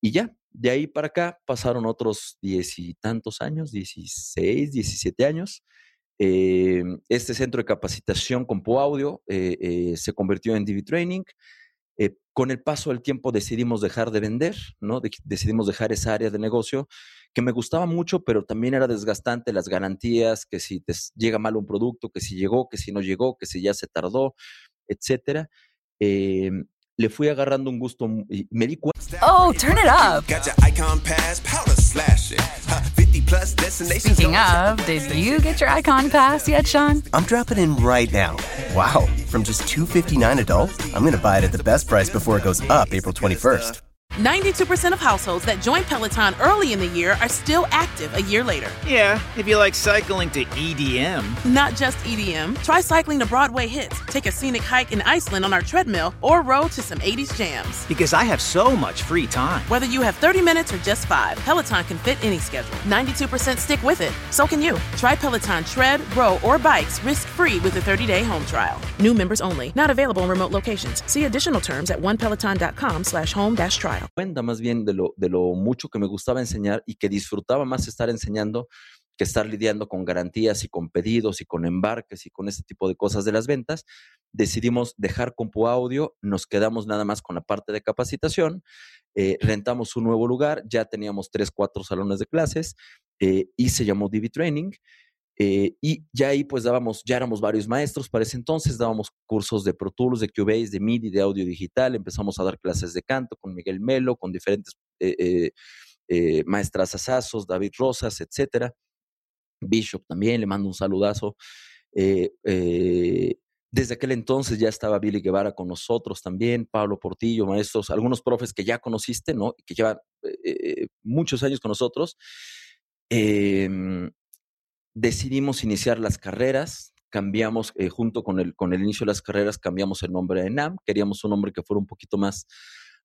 Y ya, de ahí para acá pasaron otros diez y tantos años, 16, 17 años. Eh, este centro de capacitación con Audio eh, eh, se convirtió en DV Training. Eh, con el paso del tiempo decidimos dejar de vender, ¿no? De decidimos dejar esa área de negocio que me gustaba mucho, pero también era desgastante las garantías, que si te llega mal un producto, que si llegó, que si no llegó, que si ya se tardó, etcétera. Eh, le fui agarrando un gusto y me di cuenta. Oh, turn it up. Speaking of, did you get your icon pass yet, Sean? I'm dropping in right now. Wow, from just 259 adult, I'm going to buy it at the best price before it goes up April 21st. 92% of households that join Peloton early in the year are still active a year later. Yeah, if you like cycling to EDM. Not just EDM. Try cycling to Broadway hits, take a scenic hike in Iceland on our treadmill, or row to some 80s jams. Because I have so much free time. Whether you have 30 minutes or just five, Peloton can fit any schedule. 92% stick with it. So can you. Try Peloton tread, row, or bikes risk free with a 30 day home trial. New members only. Not available in remote locations. See additional terms at onepeloton.com slash home dash trial. Cuenta más bien de lo, de lo mucho que me gustaba enseñar y que disfrutaba más estar enseñando que estar lidiando con garantías y con pedidos y con embarques y con ese tipo de cosas de las ventas, decidimos dejar Compu Audio, nos quedamos nada más con la parte de capacitación, eh, rentamos un nuevo lugar, ya teníamos tres, cuatro salones de clases eh, y se llamó Divi Training. Eh, y ya ahí pues dábamos, ya éramos varios maestros para ese entonces, dábamos cursos de Pro Tools, de Cubase, de MIDI, de audio digital, empezamos a dar clases de canto con Miguel Melo, con diferentes eh, eh, eh maestras asazos, David Rosas, etcétera. Bishop también, le mando un saludazo. Eh, desde aquel entonces ya estaba Billy Guevara con nosotros también, Pablo Portillo, maestros, algunos profes que ya conociste, ¿no? Que llevan muchos años con nosotros. Eh, decidimos iniciar las carreras, cambiamos, eh, junto con el, con el inicio de las carreras, cambiamos el nombre de NAM, queríamos un nombre que fuera un poquito más,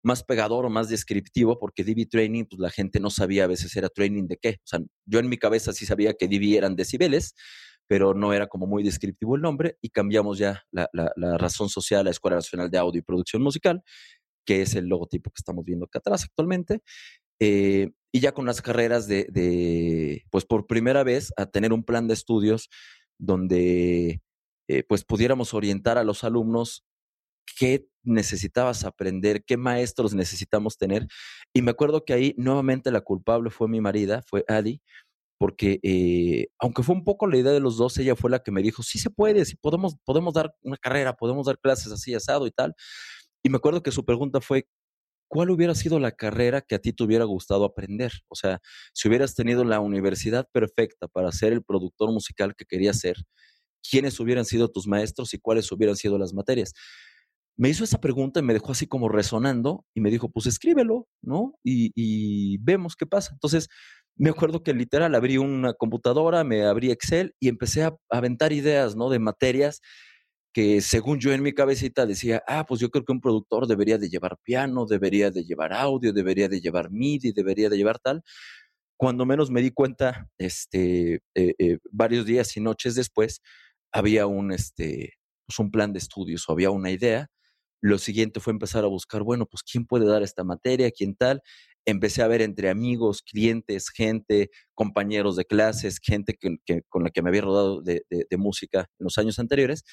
más pegador o más descriptivo, porque DB Training, pues la gente no sabía a veces era training de qué. O sea, yo en mi cabeza sí sabía que DB eran decibeles, pero no era como muy descriptivo el nombre, y cambiamos ya la, razón social a la Escuela Nacional de Audio y Producción Musical, que es el logotipo que estamos viendo acá atrás actualmente. Eh, y ya con las carreras de, pues por primera vez, a tener un plan de estudios donde eh, pues pudiéramos orientar a los alumnos qué necesitabas aprender, qué maestros necesitamos tener. Y me acuerdo que ahí nuevamente la culpable fue mi marida, fue Adi, porque eh, aunque fue un poco la idea de los dos, ella fue la que me dijo, sí se puede, sí podemos, podemos dar una carrera, podemos dar clases así asado y tal. Y me acuerdo que su pregunta fue, ¿cuál hubiera sido la carrera que a ti te hubiera gustado aprender? O sea, si hubieras tenido la universidad perfecta para ser el productor musical que querías ser, ¿quiénes hubieran sido tus maestros y cuáles hubieran sido las materias? Me hizo esa pregunta y me dejó así como resonando y me dijo, pues escríbelo, ¿no? Y, y vemos qué pasa. Entonces, me acuerdo que literal abrí una computadora, me abrí Excel y empecé a aventar ideas, ¿no? De materias que según yo en mi cabecita decía, ah, pues yo creo que un productor debería de llevar piano, debería de llevar audio, debería de llevar MIDI, debería de llevar tal. Cuando menos me di cuenta, este, eh, eh, varios días y noches después, había un, este, pues un plan de estudios o había una idea. Lo siguiente fue empezar a buscar, bueno, pues quién puede dar esta materia, quién tal. Empecé a ver entre amigos, clientes, gente, compañeros de clases, gente que, con la que me había rodado de música en los años anteriores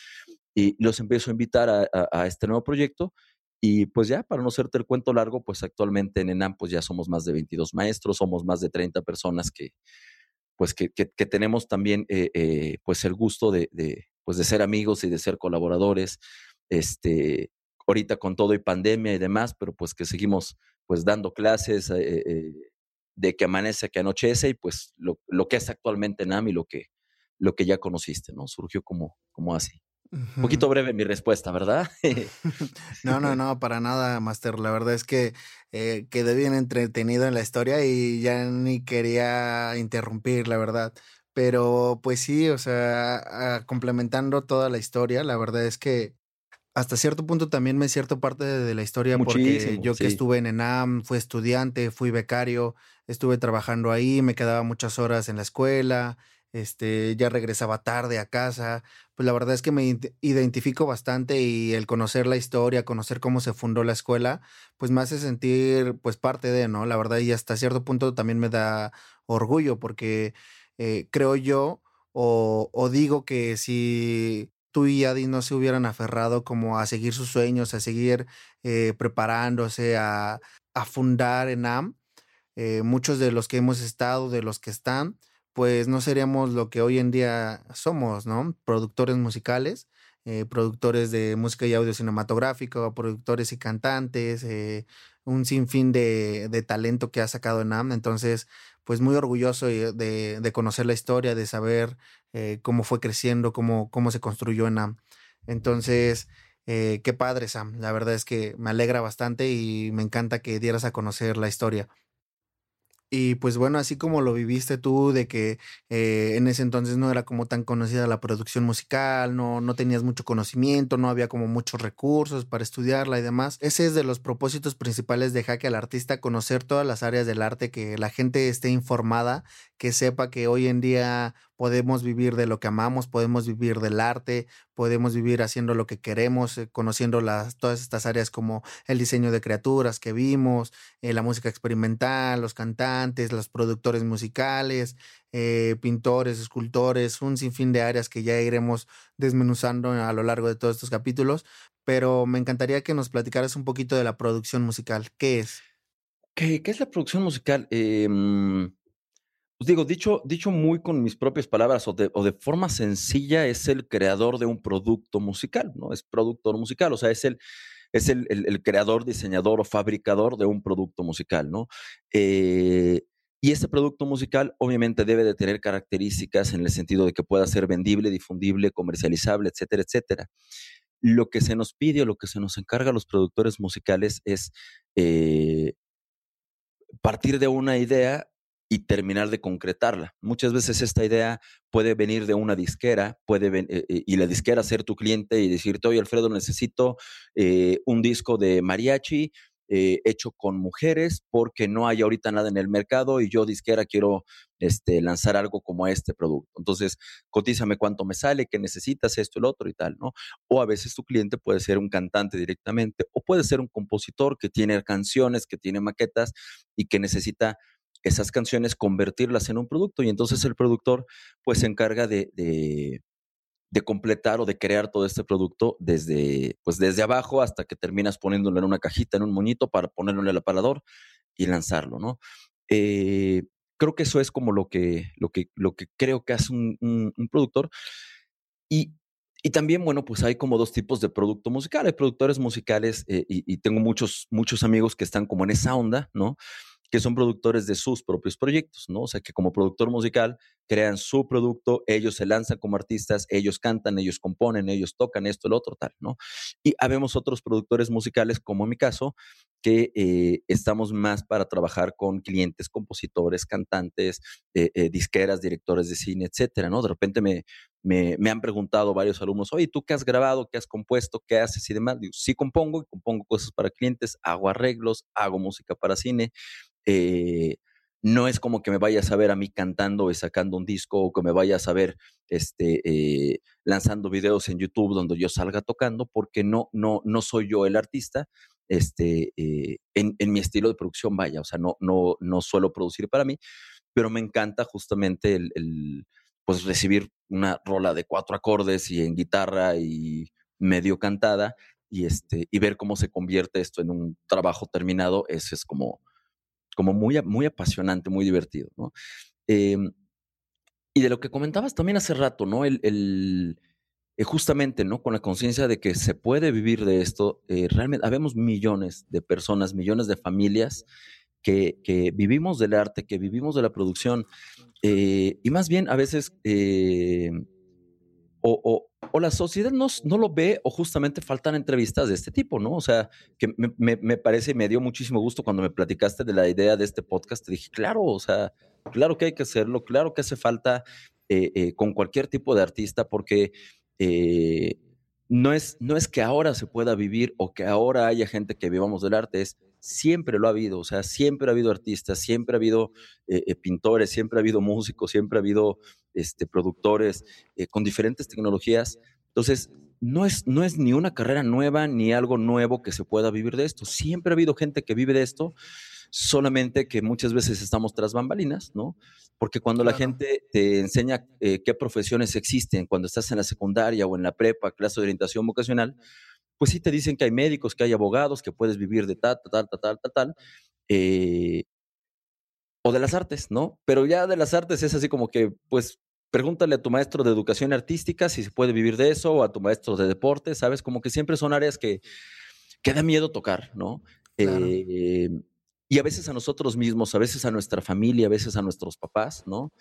y los empiezo a invitar a, este nuevo proyecto. Y pues ya, para no hacerte el cuento largo, pues actualmente en ENAM pues ya somos más de 22 maestros, somos más de 30 personas que pues que, que, tenemos también eh, eh, pues el gusto de, de, pues de ser amigos y de ser colaboradores, este, ahorita con todo y pandemia y demás, pero pues que seguimos pues dando clases eh, de que amanece, que anochece y pues lo, lo que es actualmente ENAM y lo que, lo que ya conociste, ¿no? Surgió como, como así. Un poquito breve mi respuesta, ¿verdad? no, no, no, para nada, Master. La verdad es que eh, quedé bien entretenido en la historia y ya ni quería interrumpir, la verdad. Pero pues sí, o sea, complementando toda la historia, la verdad es que hasta cierto punto también me cierto parte de, la historia Muchísimo, porque yo que estuve en ENAM, fui estudiante, fui becario, estuve trabajando ahí, me quedaba muchas horas en la escuela, este, ya regresaba tarde a casa. Pues la verdad es que me identifico bastante y el conocer la historia, conocer cómo se fundó la escuela, pues me hace sentir pues parte de, ¿no? La verdad y hasta cierto punto también me da orgullo porque eh, creo yo o, digo que si tú y Adi no se hubieran aferrado como a seguir sus sueños, a seguir eh, preparándose, a, a fundar ENAM, eh, muchos de los que hemos estado, de los que están, pues no seríamos lo que hoy en día somos, ¿no? Productores musicales, eh, productores de música y audio cinematográfico, productores y cantantes, eh, un sinfín de, talento que ha sacado NAM. Entonces, pues muy orgulloso de, de conocer la historia, de saber eh, cómo fue creciendo, cómo, cómo se construyó NAM. Entonces, eh, qué padre, Sam. La verdad es que me alegra bastante y me encanta que dieras a conocer la historia. Y pues bueno, así como lo viviste tú, de que eh, en ese entonces no era como tan conocida la producción musical, no, no tenías mucho conocimiento, no había como muchos recursos para estudiarla y demás. Ese es de los propósitos principales de Jaque al Artista, conocer todas las áreas del arte, que la gente esté informada, que sepa que hoy en día podemos vivir de lo que amamos, podemos vivir del arte, podemos vivir haciendo lo que queremos, eh, conociendo las, todas estas áreas como el diseño de criaturas que vimos, eh, la música experimental, los cantantes, los productores musicales, eh, pintores, escultores, un sinfín de áreas que ya iremos desmenuzando a lo largo de todos estos capítulos, pero me encantaría que nos platicaras un poquito de la producción musical. ¿Qué es? ¿Qué, qué es la producción musical? Eh, pues digo, dicho, dicho muy con mis propias palabras o de, o de, forma sencilla, es el creador de un producto musical, ¿no? Es productor musical, o sea, es el, es el, el, creador, diseñador o fabricador de un producto musical, ¿no? Eh, y ese producto musical obviamente debe de tener características en el sentido de que pueda ser vendible, difundible, comercializable, etcétera, etcétera. Lo que se nos pide o lo que se nos encarga a los productores musicales es eh, partir de una idea y terminar de concretarla. Muchas veces esta idea puede venir de una disquera, puede ven, eh, y la disquera ser tu cliente y decirte, oye Alfredo, necesito eh, un disco de mariachi eh, hecho con mujeres porque no hay ahorita nada en el mercado y yo disquera quiero este, lanzar algo como este producto. Entonces, cotízame cuánto me sale, qué necesitas, esto, el otro y tal, ¿no? O a veces tu cliente puede ser un cantante directamente o puede ser un compositor que tiene canciones, que tiene maquetas y que necesita esas canciones, convertirlas en un producto y entonces el productor pues se encarga de, de, completar o de crear todo este producto desde, pues desde abajo hasta que terminas poniéndolo en una cajita, en un monito para ponerlo en el aparador y lanzarlo, ¿no? Eh, creo que eso es como lo que, lo que, lo que creo que hace un productor y y también, bueno, pues hay como dos tipos de producto musical. Hay productores musicales eh, y, y, tengo muchos, muchos amigos que están como en esa onda, ¿no? Que son productores de sus propios proyectos, ¿no? O sea, que como productor musical crean su producto, ellos se lanzan como artistas, ellos cantan, ellos componen, ellos tocan esto, el otro, tal, ¿no? Y habemos otros productores musicales, como en mi caso, que eh, estamos más para trabajar con clientes, compositores, cantantes, eh, eh, disqueras, directores de cine, etcétera, ¿no? De repente me, me, me, han preguntado varios alumnos, oye, ¿tú qué has grabado, qué has compuesto, qué haces y demás? Digo, sí compongo y compongo cosas para clientes, hago arreglos, hago música para cine, eh, no es como que me vayas a ver a mí cantando y sacando un disco o que me vayas a ver este, eh, lanzando videos en YouTube donde yo salga tocando, porque no, no, no soy yo el artista este, eh, en, en, mi estilo de producción, vaya, o sea, no, no, no suelo producir para mí, pero me encanta justamente el, el, pues recibir una rola de cuatro acordes y en guitarra y medio cantada y, este, y ver cómo se convierte esto en un trabajo terminado, es como como muy, muy apasionante, muy divertido, ¿no? Eh, y de lo que comentabas también hace rato, ¿no? El, el eh, justamente, ¿no? Con la conciencia de que se puede vivir de esto, eh, realmente habemos millones de personas, millones de familias que, vivimos del arte, que vivimos de la producción, eh, y más bien a veces o, o, la sociedad no, no, lo ve o justamente faltan entrevistas de este tipo, ¿no? O sea, que me, me, parece y me dio muchísimo gusto cuando me platicaste de la idea de este podcast. Te dije, claro, o sea, claro que hay que hacerlo, claro que hace falta eh, eh, con cualquier tipo de artista porque eh, no, es, no es que ahora se pueda vivir o que ahora haya gente que vivamos del arte, es siempre lo ha habido, o sea, siempre ha habido artistas, siempre ha habido eh, pintores, siempre ha habido músicos, siempre ha habido este, productores eh, con diferentes tecnologías. Entonces, no es, no es ni una carrera nueva ni algo nuevo que se pueda vivir de esto. Siempre ha habido gente que vive de esto, solamente que muchas veces estamos tras bambalinas, ¿no? Porque cuando claro. la gente te enseña eh, qué profesiones existen, cuando estás en la secundaria o en la prepa, clase de orientación vocacional, pues sí te dicen que hay médicos, que hay abogados, que puedes vivir de tal, tal, tal, tal, tal, tal. Eh, o de las artes, ¿no? Pero ya de las artes es así como que, pues, pregúntale a tu maestro de educación artística si se puede vivir de eso, o a tu maestro de deporte, ¿sabes? Como que siempre son áreas que, que da miedo tocar, ¿no? Claro. Eh, y a veces a nosotros mismos, a veces a nuestra familia, a veces a nuestros papás, ¿no?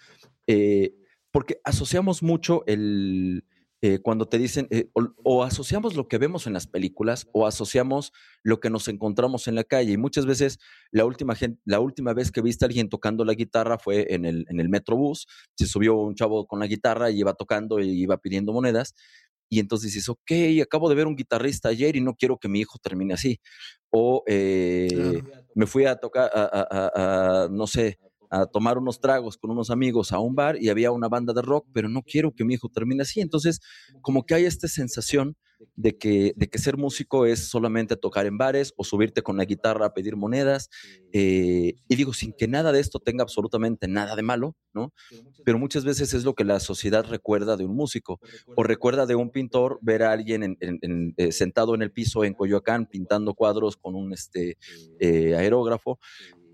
Eh, porque asociamos mucho el, eh, cuando te dicen, eh, o, o, asociamos lo que vemos en las películas o asociamos lo que nos encontramos en la calle. Y muchas veces la última, gente, la última vez que viste a alguien tocando la guitarra fue en el, en el Metrobús. Se subió un chavo con la guitarra y iba tocando y iba pidiendo monedas. Y entonces dices, ok, acabo de ver un guitarrista ayer y no quiero que mi hijo termine así. O eh, claro. me fui a tocar, a, a, a, no sé, a tomar unos tragos con unos amigos a un bar y había una banda de rock, pero no quiero que mi hijo termine así. Entonces, como que hay esta sensación de que, de que ser músico es solamente tocar en bares o subirte con la guitarra a pedir monedas. Eh, y digo, sin que nada de esto tenga absolutamente nada de malo, ¿no? Pero muchas veces es lo que la sociedad recuerda de un músico o recuerda de un pintor ver a alguien en, en, en, eh, sentado en el piso en Coyoacán pintando cuadros con un este, eh, aerógrafo.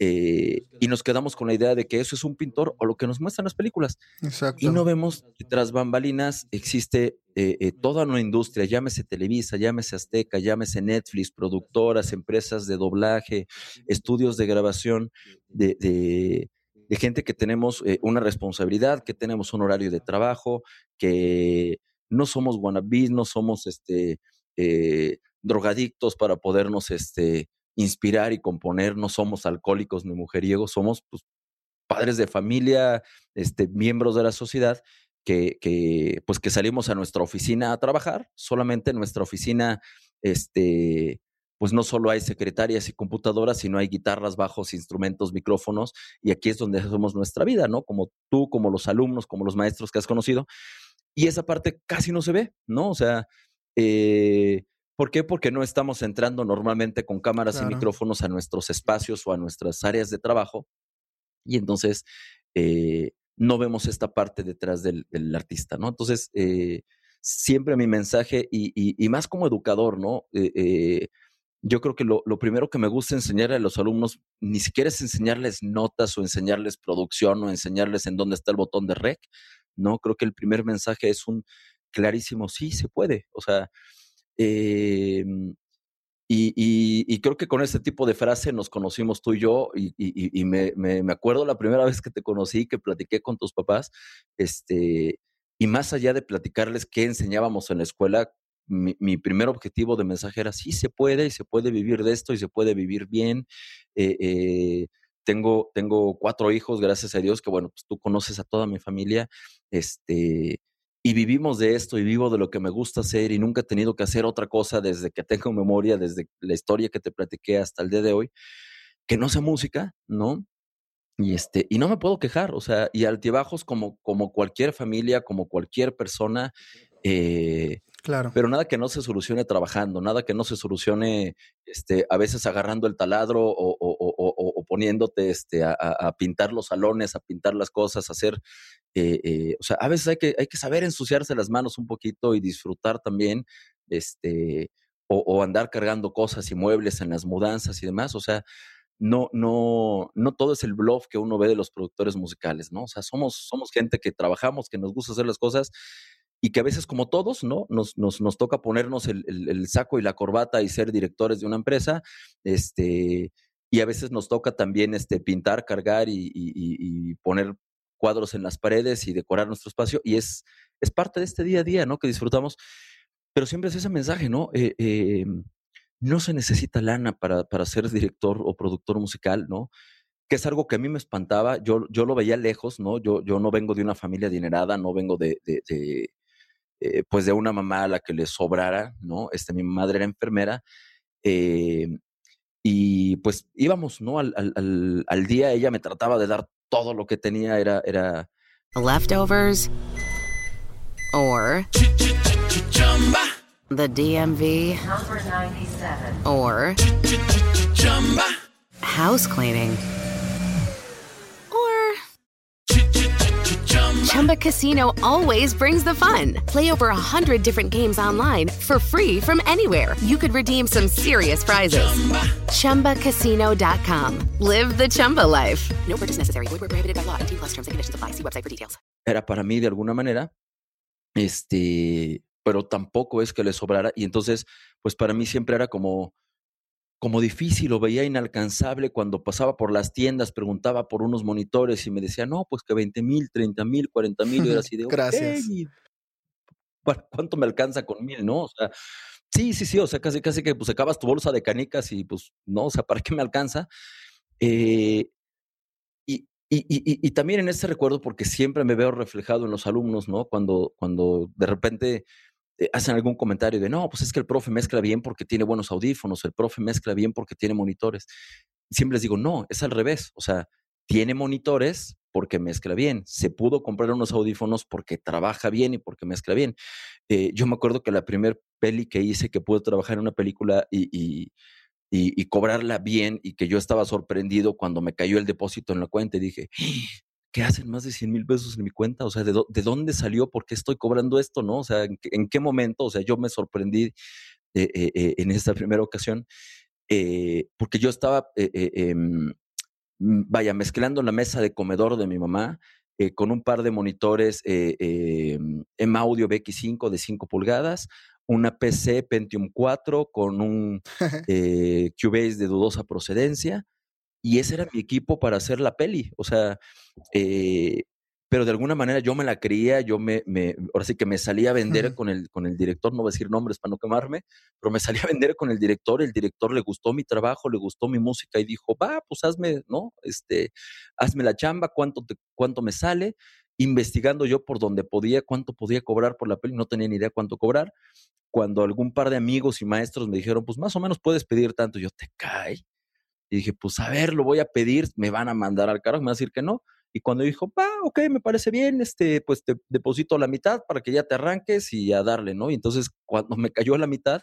Eh, y nos quedamos con la idea de que eso es un pintor o lo que nos muestran las películas. Exacto. Y no vemos que tras bambalinas existe eh, eh, toda una industria, llámese Televisa, llámese Azteca, llámese Netflix, productoras, empresas de doblaje, estudios de grabación, de, de, de gente que tenemos una responsabilidad, que tenemos un horario de trabajo, que no somos wannabes, no somos este, drogadictos para podernos este, inspirar y componer, no somos alcohólicos ni mujeriegos, somos pues, padres de familia, este, miembros de la sociedad que, que, pues, que salimos a nuestra oficina a trabajar, solamente en nuestra oficina, este, pues no solo hay secretarias y computadoras, sino hay guitarras, bajos, instrumentos, micrófonos, y aquí es donde hacemos nuestra vida, ¿no? Como tú, como los alumnos, como los maestros que has conocido, y esa parte casi no se ve, ¿no? O sea, eh, ¿Por qué? Porque no estamos entrando normalmente con cámaras claro. y micrófonos a nuestros espacios o a nuestras áreas de trabajo. Y entonces eh, no vemos esta parte detrás del, del artista, ¿no? Entonces, eh, siempre mi mensaje, y, y, y, más como educador, ¿no? Eh, eh, yo creo que lo, lo, primero que me gusta enseñar a los alumnos ni siquiera es enseñarles notas o enseñarles producción o enseñarles en dónde está el botón de rec, ¿no? Creo que el primer mensaje es un clarísimo, sí, se puede. O sea, em, y, creo que con ese tipo de frase nos conocimos tú y yo, y, me, me, acuerdo la primera vez que te conocí, que platiqué con tus papás, este, y más allá de platicarles qué enseñábamos en la escuela, mi, primer objetivo de mensaje era, sí se puede, y se puede vivir de esto, y se puede vivir bien. Eh, eh, tengo, tengo cuatro hijos, gracias a Dios, que bueno, pues tú conoces a toda mi familia, este, y vivimos de esto y vivo de lo que me gusta hacer y nunca he tenido que hacer otra cosa desde que tengo memoria, desde la historia que te platiqué hasta el día de hoy, que no sea música, ¿no? Y, este, y no me puedo quejar, o sea, y altibajos como, como cualquier familia, como cualquier persona, eh, Claro. Pero nada que no se solucione trabajando, nada que no se solucione este, a veces agarrando el taladro o, poniéndote este, a, a, pintar los salones, a pintar las cosas, a hacer. Eh, eh, o sea, a veces hay que, hay que saber ensuciarse las manos un poquito y disfrutar también, este, o, andar cargando cosas y muebles en las mudanzas y demás. O sea, no, no, no todo es el bluff que uno ve de los productores musicales, ¿no? O sea, somos, somos gente que trabajamos, que nos gusta hacer las cosas y que a veces, como todos, ¿no? Nos, nos, nos toca ponernos el, el, saco y la corbata y ser directores de una empresa, este, y a veces nos toca también este, pintar, cargar y, poner cuadros en las paredes y decorar nuestro espacio, y es, es parte de este día a día, ¿no? Que disfrutamos, pero siempre es ese mensaje, ¿no? Eh, eh, no se necesita lana para, para ser director o productor musical, ¿no? que es algo que a mí me espantaba, yo, yo lo veía lejos, ¿no? Yo, yo no vengo de una familia adinerada, no vengo de, eh, pues de una mamá a la que le sobrara, ¿no? Este, mi madre era enfermera. Y pues íbamos, ¿no? Al, al, al, día ella me trataba de dar todo lo que tenía, era... era Leftovers or the DMV or house cleaning. Chumba Casino always brings the fun. Play over a hundred different games online for free from anywhere. You could redeem some serious prizes. Chumba. ChumbaCasino.com. Live the Chumba life. No purchase necessary. Void were prohibited by law. T plus terms and conditions apply. See website for details. Era para mí de alguna manera, este, pero tampoco es que le sobrara. Y entonces, pues para mí siempre era como como difícil, lo veía inalcanzable cuando pasaba por las tiendas, preguntaba por unos monitores y me decía, no, pues que 20 mil, 30 mil, 40 mil, y era así de, Gracias. ¿cuánto me alcanza con mil, no? O sea, sí, sí, sí, o sea, casi, casi que pues acabas tu bolsa de canicas y pues, no, o sea, ¿para qué me alcanza? Eh, y, y, y, y, también en ese recuerdo, porque siempre me veo reflejado en los alumnos, ¿no? Cuando, cuando de repente hacen algún comentario de, no, pues es que el profe mezcla bien porque tiene buenos audífonos, el profe mezcla bien porque tiene monitores. siempre les digo, no, es al revés. O sea, tiene monitores porque mezcla bien. Se pudo comprar unos audífonos porque trabaja bien y porque mezcla bien. Eh, yo me acuerdo que la primer peli que hice, que pude trabajar en una película y, cobrarla bien y que yo estaba sorprendido cuando me cayó el depósito en la cuenta y dije, ¿qué hacen más de 100 mil pesos en mi cuenta? O sea, ¿de, ¿de, dónde salió? ¿Por qué estoy cobrando esto? ¿No? O sea, ¿en qué, momento? O sea, yo me sorprendí eh, eh, eh, en esta primera ocasión porque yo estaba, em, vaya, mezclando la mesa de comedor de mi mamá con un par de monitores em, M Audio BX5 de 5 pulgadas, una PC Pentium 4 con un Cubase de dudosa procedencia, y ese era mi equipo para hacer la peli. O sea, eh, pero de alguna manera yo me la creía, yo me, me ahora sí que me salía a vender con, el, con el director, no voy a decir nombres para no quemarme, pero me salía a vender con el director, el director le gustó mi trabajo, le gustó mi música y dijo, va, pues hazme, ¿no? Este, hazme la chamba, cuánto, te, cuánto me sale, investigando yo por donde podía, cuánto podía cobrar por la peli, no tenía ni idea cuánto cobrar. Cuando algún par de amigos y maestros me dijeron, pues más o menos puedes pedir tanto, yo te cae y dije, pues a ver, lo voy a pedir, me van a mandar al carro, me van a decir que no. Y cuando dijo, va, ok, me parece bien, este, pues te deposito la mitad para que ya te arranques y a darle, ¿no? Y entonces cuando me cayó la mitad,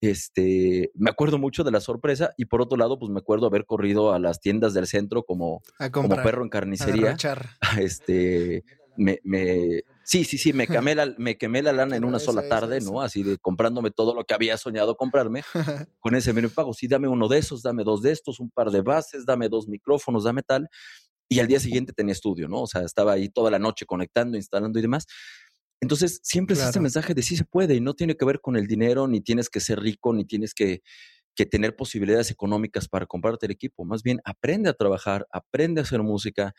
este, me acuerdo mucho de la sorpresa y por otro lado, pues me acuerdo haber corrido a las tiendas del centro como, como perro en carnicería. A este, me, me, sí, sí, sí, me quemé la, me quemé la lana en una sola tarde, ¿no? Así de comprándome todo lo que había soñado comprarme con ese menú pago. Sí, dame uno de esos, dame dos de estos, un par de bases, dame dos micrófonos, dame tal. Y al día siguiente tenía estudio, ¿no? O sea, estaba ahí toda la noche conectando, instalando y demás. Entonces, siempre es este mensaje de sí se puede y no tiene que ver con el dinero, ni tienes que ser rico, ni tienes que, que tener posibilidades económicas para comprarte el equipo. Más bien, aprende a trabajar, aprende a hacer música,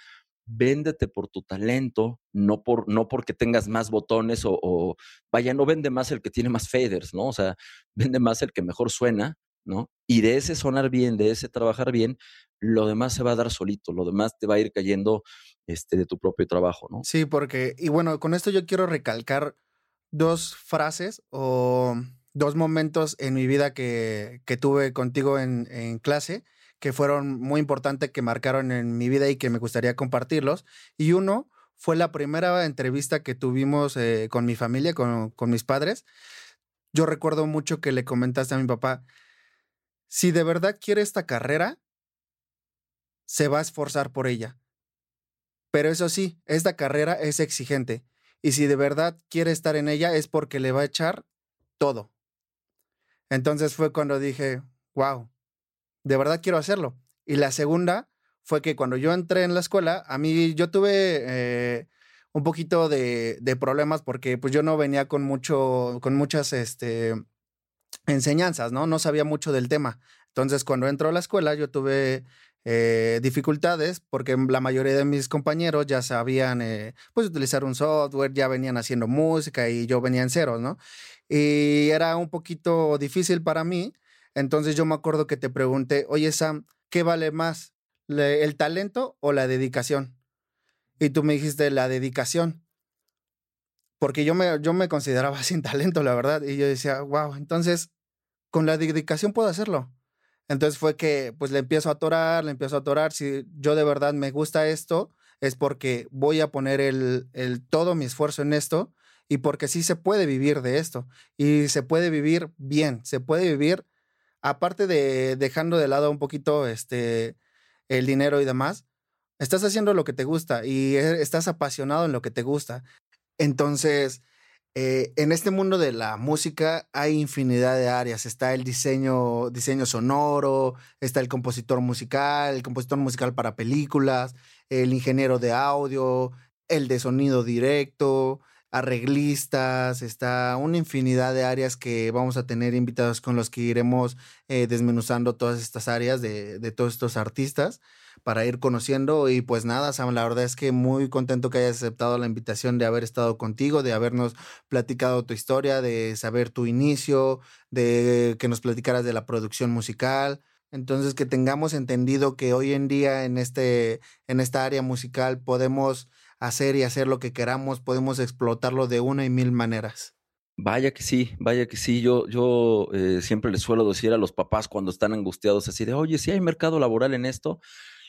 véndete por tu talento, no, por, no porque tengas más botones o, o- vaya, no vende más el que tiene más faders, ¿no? O sea, vende más el que mejor suena, ¿no? Y de ese sonar bien, de ese trabajar bien, lo demás se va a dar solito, lo demás te va a ir cayendo este, de tu propio trabajo, ¿no? Sí, porque, y bueno, con esto yo quiero recalcar dos frases o dos momentos en mi vida que, que tuve contigo en, en clase que fueron muy importantes, que marcaron en mi vida y que me gustaría compartirlos. Y uno fue la primera entrevista que tuvimos eh, con mi familia, con, con mis padres. Yo recuerdo mucho que le comentaste a mi papá, si de verdad quiere esta carrera, se va a esforzar por ella. Pero eso sí, esta carrera es exigente. Y si de verdad quiere estar en ella es porque le va a echar todo. Entonces fue cuando dije, wow, de verdad quiero hacerlo. Y la segunda fue que cuando yo entré en la escuela, a mí yo tuve eh, un poquito de, problemas porque pues yo no venía con mucho, con muchas este, enseñanzas, ¿no? No sabía mucho del tema. Entonces cuando entró a la escuela yo tuve eh, dificultades porque la mayoría de mis compañeros ya sabían eh, pues utilizar un software, ya venían haciendo música y yo venía en ceros, ¿no? Y era un poquito difícil para mí. Entonces yo me acuerdo que te pregunté, oye Sam, ¿qué vale más? ¿Le- ¿El talento o la dedicación? Y tú me dijiste la dedicación. Porque yo me, yo me consideraba sin talento, la verdad. Y yo decía, wow, entonces con la dedicación puedo hacerlo. Entonces fue que pues le empiezo a atorar, le empiezo a atorar. Si yo de verdad me gusta esto, es porque voy a poner el, el todo mi esfuerzo en esto y porque sí se puede vivir de esto. Y se puede vivir bien, se puede vivir, aparte de dejando de lado un poquito este, el dinero y demás, estás haciendo lo que te gusta y e- estás apasionado en lo que te gusta. Entonces, eh, en este mundo de la música hay infinidad de áreas. Está el diseño, diseño sonoro, está el compositor musical, el compositor musical para películas, el ingeniero de audio, el de sonido directo, arreglistas, está una infinidad de áreas que vamos a tener invitados con los que iremos eh, desmenuzando todas estas áreas de, de todos estos artistas para ir conociendo y pues nada, Sam, la verdad es que muy contento que hayas aceptado la invitación de haber estado contigo, de habernos platicado tu historia, de saber tu inicio, de que nos platicaras de la producción musical. Entonces, que tengamos entendido que hoy en día en, este, en esta área musical podemos hacer y hacer lo que queramos, podemos explotarlo de una y mil maneras. Vaya que sí, vaya que sí. Yo, yo eh, siempre les suelo decir a los papás cuando están angustiados así de, oye, si hay mercado laboral en esto,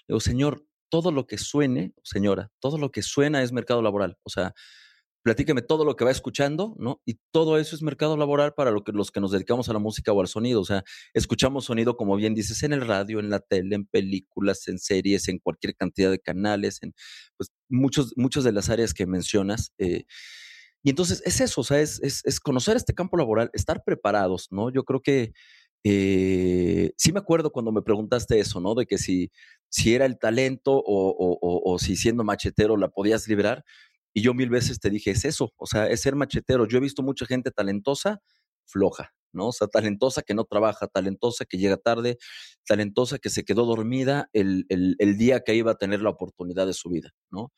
digo, señor, todo lo que suene, señora, todo lo que suena es mercado laboral. O sea, platíqueme todo lo que va escuchando, ¿no? Y todo eso es mercado laboral para los que nos dedicamos a la música o al sonido. O sea, escuchamos sonido, como bien dices, en el radio, en la tele, en películas, en series, en cualquier cantidad de canales, en pues, muchos, muchas de las áreas que mencionas. eh, y entonces es eso, o sea, es, es, conocer este campo laboral, estar preparados, ¿no? Yo creo que eh, sí me acuerdo cuando me preguntaste eso, ¿no? De que si, si era el talento o- o- o si siendo machetero la podías liberar. Y yo mil veces te dije, es eso, o sea, es ser machetero. Yo he visto mucha gente talentosa, floja, ¿no? O sea, talentosa que no trabaja, talentosa que llega tarde, talentosa que se quedó dormida el, el- el día que iba a tener la oportunidad de su vida, ¿no?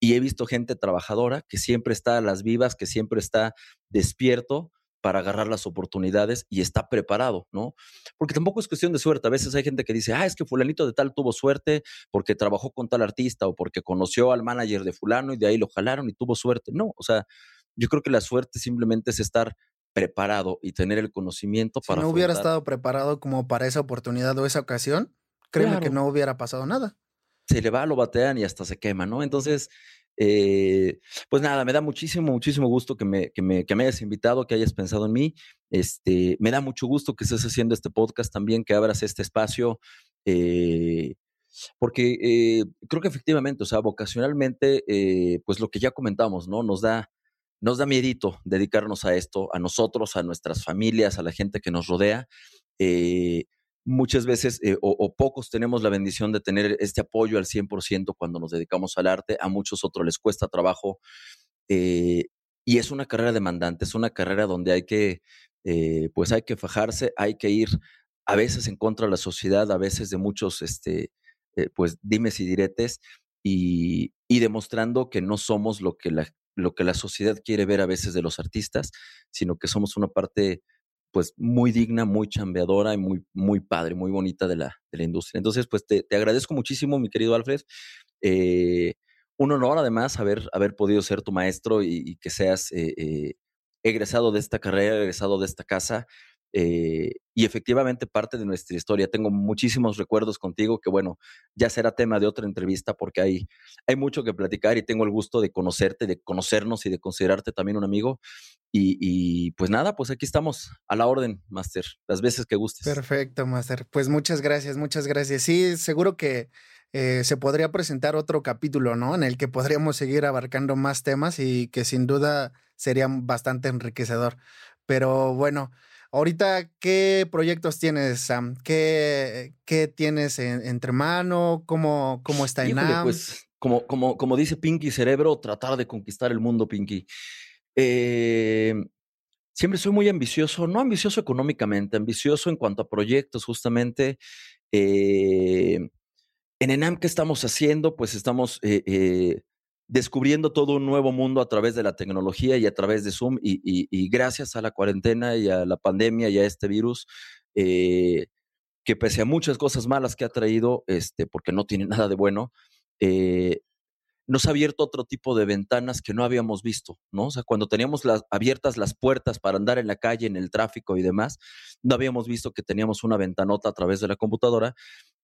Y he visto gente trabajadora que siempre está a las vivas, que siempre está despierto para agarrar las oportunidades y está preparado, ¿no? Porque tampoco es cuestión de suerte. A veces hay gente que dice, ah, es que fulanito de tal tuvo suerte porque trabajó con tal artista o porque conoció al manager de fulano y de ahí lo jalaron y tuvo suerte. No, o sea, yo creo que la suerte simplemente es estar preparado y tener el conocimiento Si para no hubiera afrontar. estado preparado como para esa oportunidad o esa ocasión, créeme que no hubiera pasado nada. se le va, lo batean y hasta se quema, ¿no? Entonces, eh, pues nada, me da muchísimo, muchísimo gusto que me, que, me, que me hayas invitado, que hayas pensado en mí. Este, me da mucho gusto que estés haciendo este podcast también, que abras este espacio, eh, porque eh, creo que efectivamente, o sea, vocacionalmente, eh, pues lo que ya comentamos, ¿no? Nos da, nos da miedito dedicarnos a esto, a nosotros, a nuestras familias, a la gente que nos rodea. Muchas veces eh, o, pocos tenemos la bendición de tener este apoyo al 100% cuando nos dedicamos al arte, a muchos otros les cuesta trabajo. Eh, y es una carrera demandante, es una carrera donde hay que, eh, pues hay que fajarse, hay que ir a veces en contra de la sociedad, a veces de muchos, este, pues dimes y diretes, y, y, demostrando que no somos lo que, la, lo que la sociedad quiere ver a veces de los artistas, sino que somos una parte pues muy digna, muy chambeadora y muy, muy padre, muy bonita de la, de la industria. Entonces, pues te, te, agradezco muchísimo, mi querido Alfred. Eh, un honor además haber, haber podido ser tu maestro y, que seas eh, eh, egresado de esta carrera, egresado de esta casa. Eh, y efectivamente parte de nuestra historia. Tengo muchísimos recuerdos contigo que, bueno, ya será tema de otra entrevista porque hay, hay mucho que platicar y tengo el gusto de conocerte, de conocernos y de considerarte también un amigo. Y, y pues nada, pues aquí estamos a la orden, Master, las veces que gustes. Perfecto, Master. Pues muchas gracias, muchas gracias. Sí, seguro que eh, se podría presentar otro capítulo, ¿no? En el que podríamos seguir abarcando más temas y que sin duda sería bastante enriquecedor. Pero bueno, Ahorita, ¿qué proyectos tienes, Sam? ¿Qué, qué tienes en, entre mano? ¿Cómo, cómo está Híjole, INAM? Pues, como, como, como dice Pinky Cerebro, tratar de conquistar el mundo, Pinky. Eh, siempre soy muy ambicioso, no ambicioso económicamente, ambicioso en cuanto a proyectos, justamente. Eh, en ENAM, ¿qué estamos haciendo? Pues estamos eh, eh, descubriendo todo un nuevo mundo a través de la tecnología y a través de Zoom y, gracias a la cuarentena y a la pandemia y a este virus, eh, que pese a muchas cosas malas que ha traído, este, porque no tiene nada de bueno, eh, nos ha abierto otro tipo de ventanas que no habíamos visto, ¿no? O sea, cuando teníamos las, abiertas las puertas para andar en la calle, en el tráfico y demás, no habíamos visto que teníamos una ventanota a través de la computadora.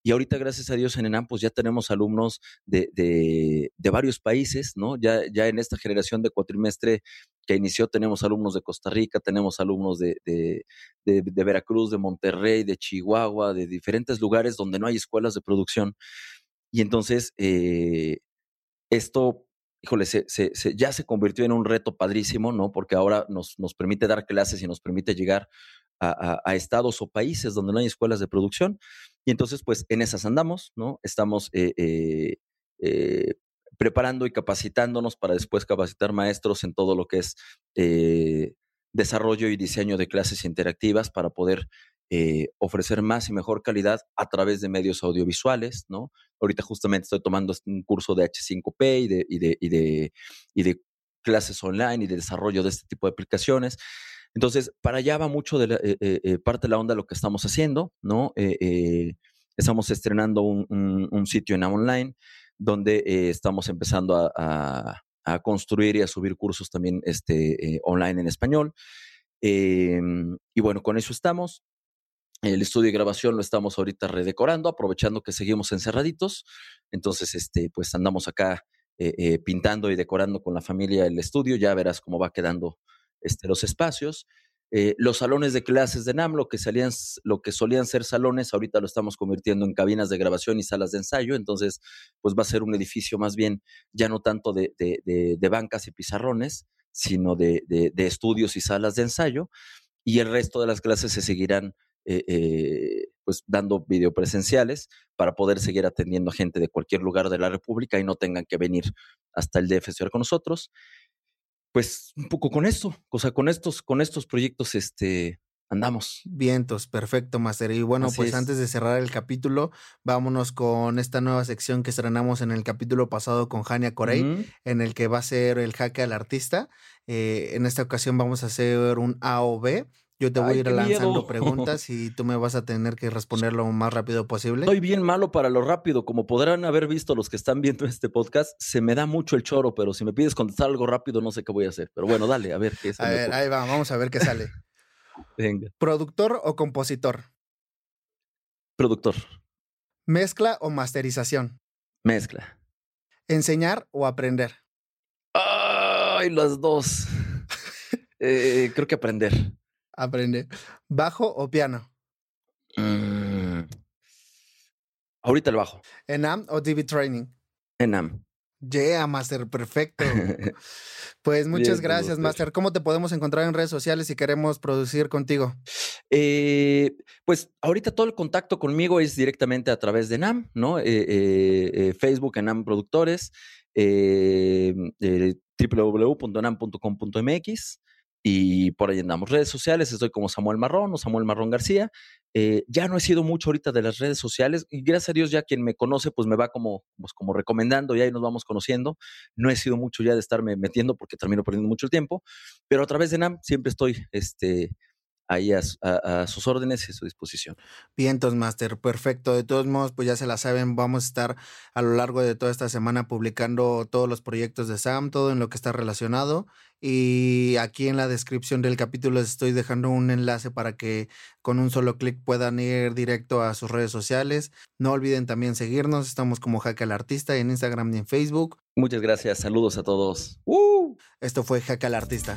Y ahorita, gracias a Dios, en ENAM, pues ya tenemos alumnos de, de, varios países, ¿no? Ya, ya en esta generación de cuatrimestre que inició, tenemos alumnos de Costa Rica, tenemos alumnos de, de, de, de Veracruz, de Monterrey, de Chihuahua, de diferentes lugares donde no hay escuelas de producción. Y entonces, eh, esto, híjole, se, se, se, ya se convirtió en un reto padrísimo, ¿no? Porque ahora nos, nos permite dar clases y nos permite llegar a, a, a, estados o países donde no hay escuelas de producción. Y entonces, pues en esas andamos, ¿no? Estamos eh, eh, eh, preparando y capacitándonos para después capacitar maestros en todo lo que es desarrollo y diseño de clases interactivas para poder ofrecer más y mejor calidad a través de medios audiovisuales, ¿no? Ahorita justamente estoy tomando un curso de H5P y de, y de, y de, y de clases online y de desarrollo de este tipo de aplicaciones. Entonces, para allá va mucho de la, eh, eh, parte de la onda lo que estamos haciendo, ¿no? Eh, estamos estrenando un, sitio en online donde estamos empezando a, construir y a subir cursos también este, online en español. y bueno, con eso estamos. El estudio de grabación lo estamos ahorita redecorando, aprovechando que seguimos encerraditos. Entonces, este, pues andamos acá eh, eh, pintando y decorando con la familia el estudio. Ya verás cómo va quedando este, los espacios. Eh, los salones de clases de NAM, lo que, salían, lo que solían ser salones, ahorita lo estamos convirtiendo en cabinas de grabación y salas de ensayo. Entonces, pues va a ser un edificio más bien, ya no tanto de, de, de, bancas y pizarrones, sino de, estudios y salas de ensayo. Y el resto de las clases se seguirán eh, eh, pues dando videopresenciales para poder seguir atendiendo a gente de cualquier lugar de la República y no tengan que venir hasta el DF con nosotros. Pues un poco con esto, o sea, con estos, con estos proyectos, este, andamos. Vientos, perfecto, Master. Y bueno, Así pues es. antes de cerrar el capítulo, vámonos con esta nueva sección que estrenamos en el capítulo pasado con Jania Corey, en el que va a ser el jaque al artista. Eh, en esta ocasión vamos a hacer un A o B. Yo te voy a ir lanzando miedo. preguntas y tú me vas a tener que responder lo más rápido posible. Soy bien malo para lo rápido, como podrán haber visto los que están viendo este podcast, se me da mucho el choro, pero si me pides contestar algo rápido no sé qué voy a hacer. Pero bueno, dale, a ver qué es. A ver, ahí va, vamos a ver qué sale. Venga, ¿Productor o compositor? productor, ¿Mezcla o masterización? mezcla. ¿Enseñar o aprender? Ay, las dos. Eh, creo que aprender. Aprender. ¿Bajo o piano? Mm. Ahorita el bajo. ¿Enam o TV Training? Enam. Yeah, Master, perfecto. Pues muchas Bien, gracias, Master. ¿Cómo te podemos encontrar en redes sociales si queremos producir contigo? Eh, pues ahorita todo el contacto conmigo es directamente a través de NAM, ¿no? Eh, eh, eh, Facebook, NAM Productores. Eh, www.enam.com.mx y por ahí andamos. Redes sociales, estoy como Samuel Marrón o Samuel Marrón García. Eh, ya no he sido mucho ahorita de las redes sociales y gracias a Dios ya quien me conoce pues me va como, pues, como recomendando y ahí nos vamos conociendo. No he sido mucho ya de estarme metiendo porque termino perdiendo mucho el tiempo, pero a través de NAM siempre estoy este, ahí a, a, a, sus órdenes y a su disposición. Vientos Master, perfecto. De todos modos, pues ya se la saben, vamos a estar a lo largo de toda esta semana publicando todos los proyectos de Sam, todo en lo que está relacionado. Y aquí en la descripción del capítulo les estoy dejando un enlace para que con un solo clic puedan ir directo a sus redes sociales. No olviden también seguirnos, estamos como Jaque al Artista en Instagram y en Facebook. Muchas gracias, saludos a todos. ¡Uh! Esto fue Jaque al Artista.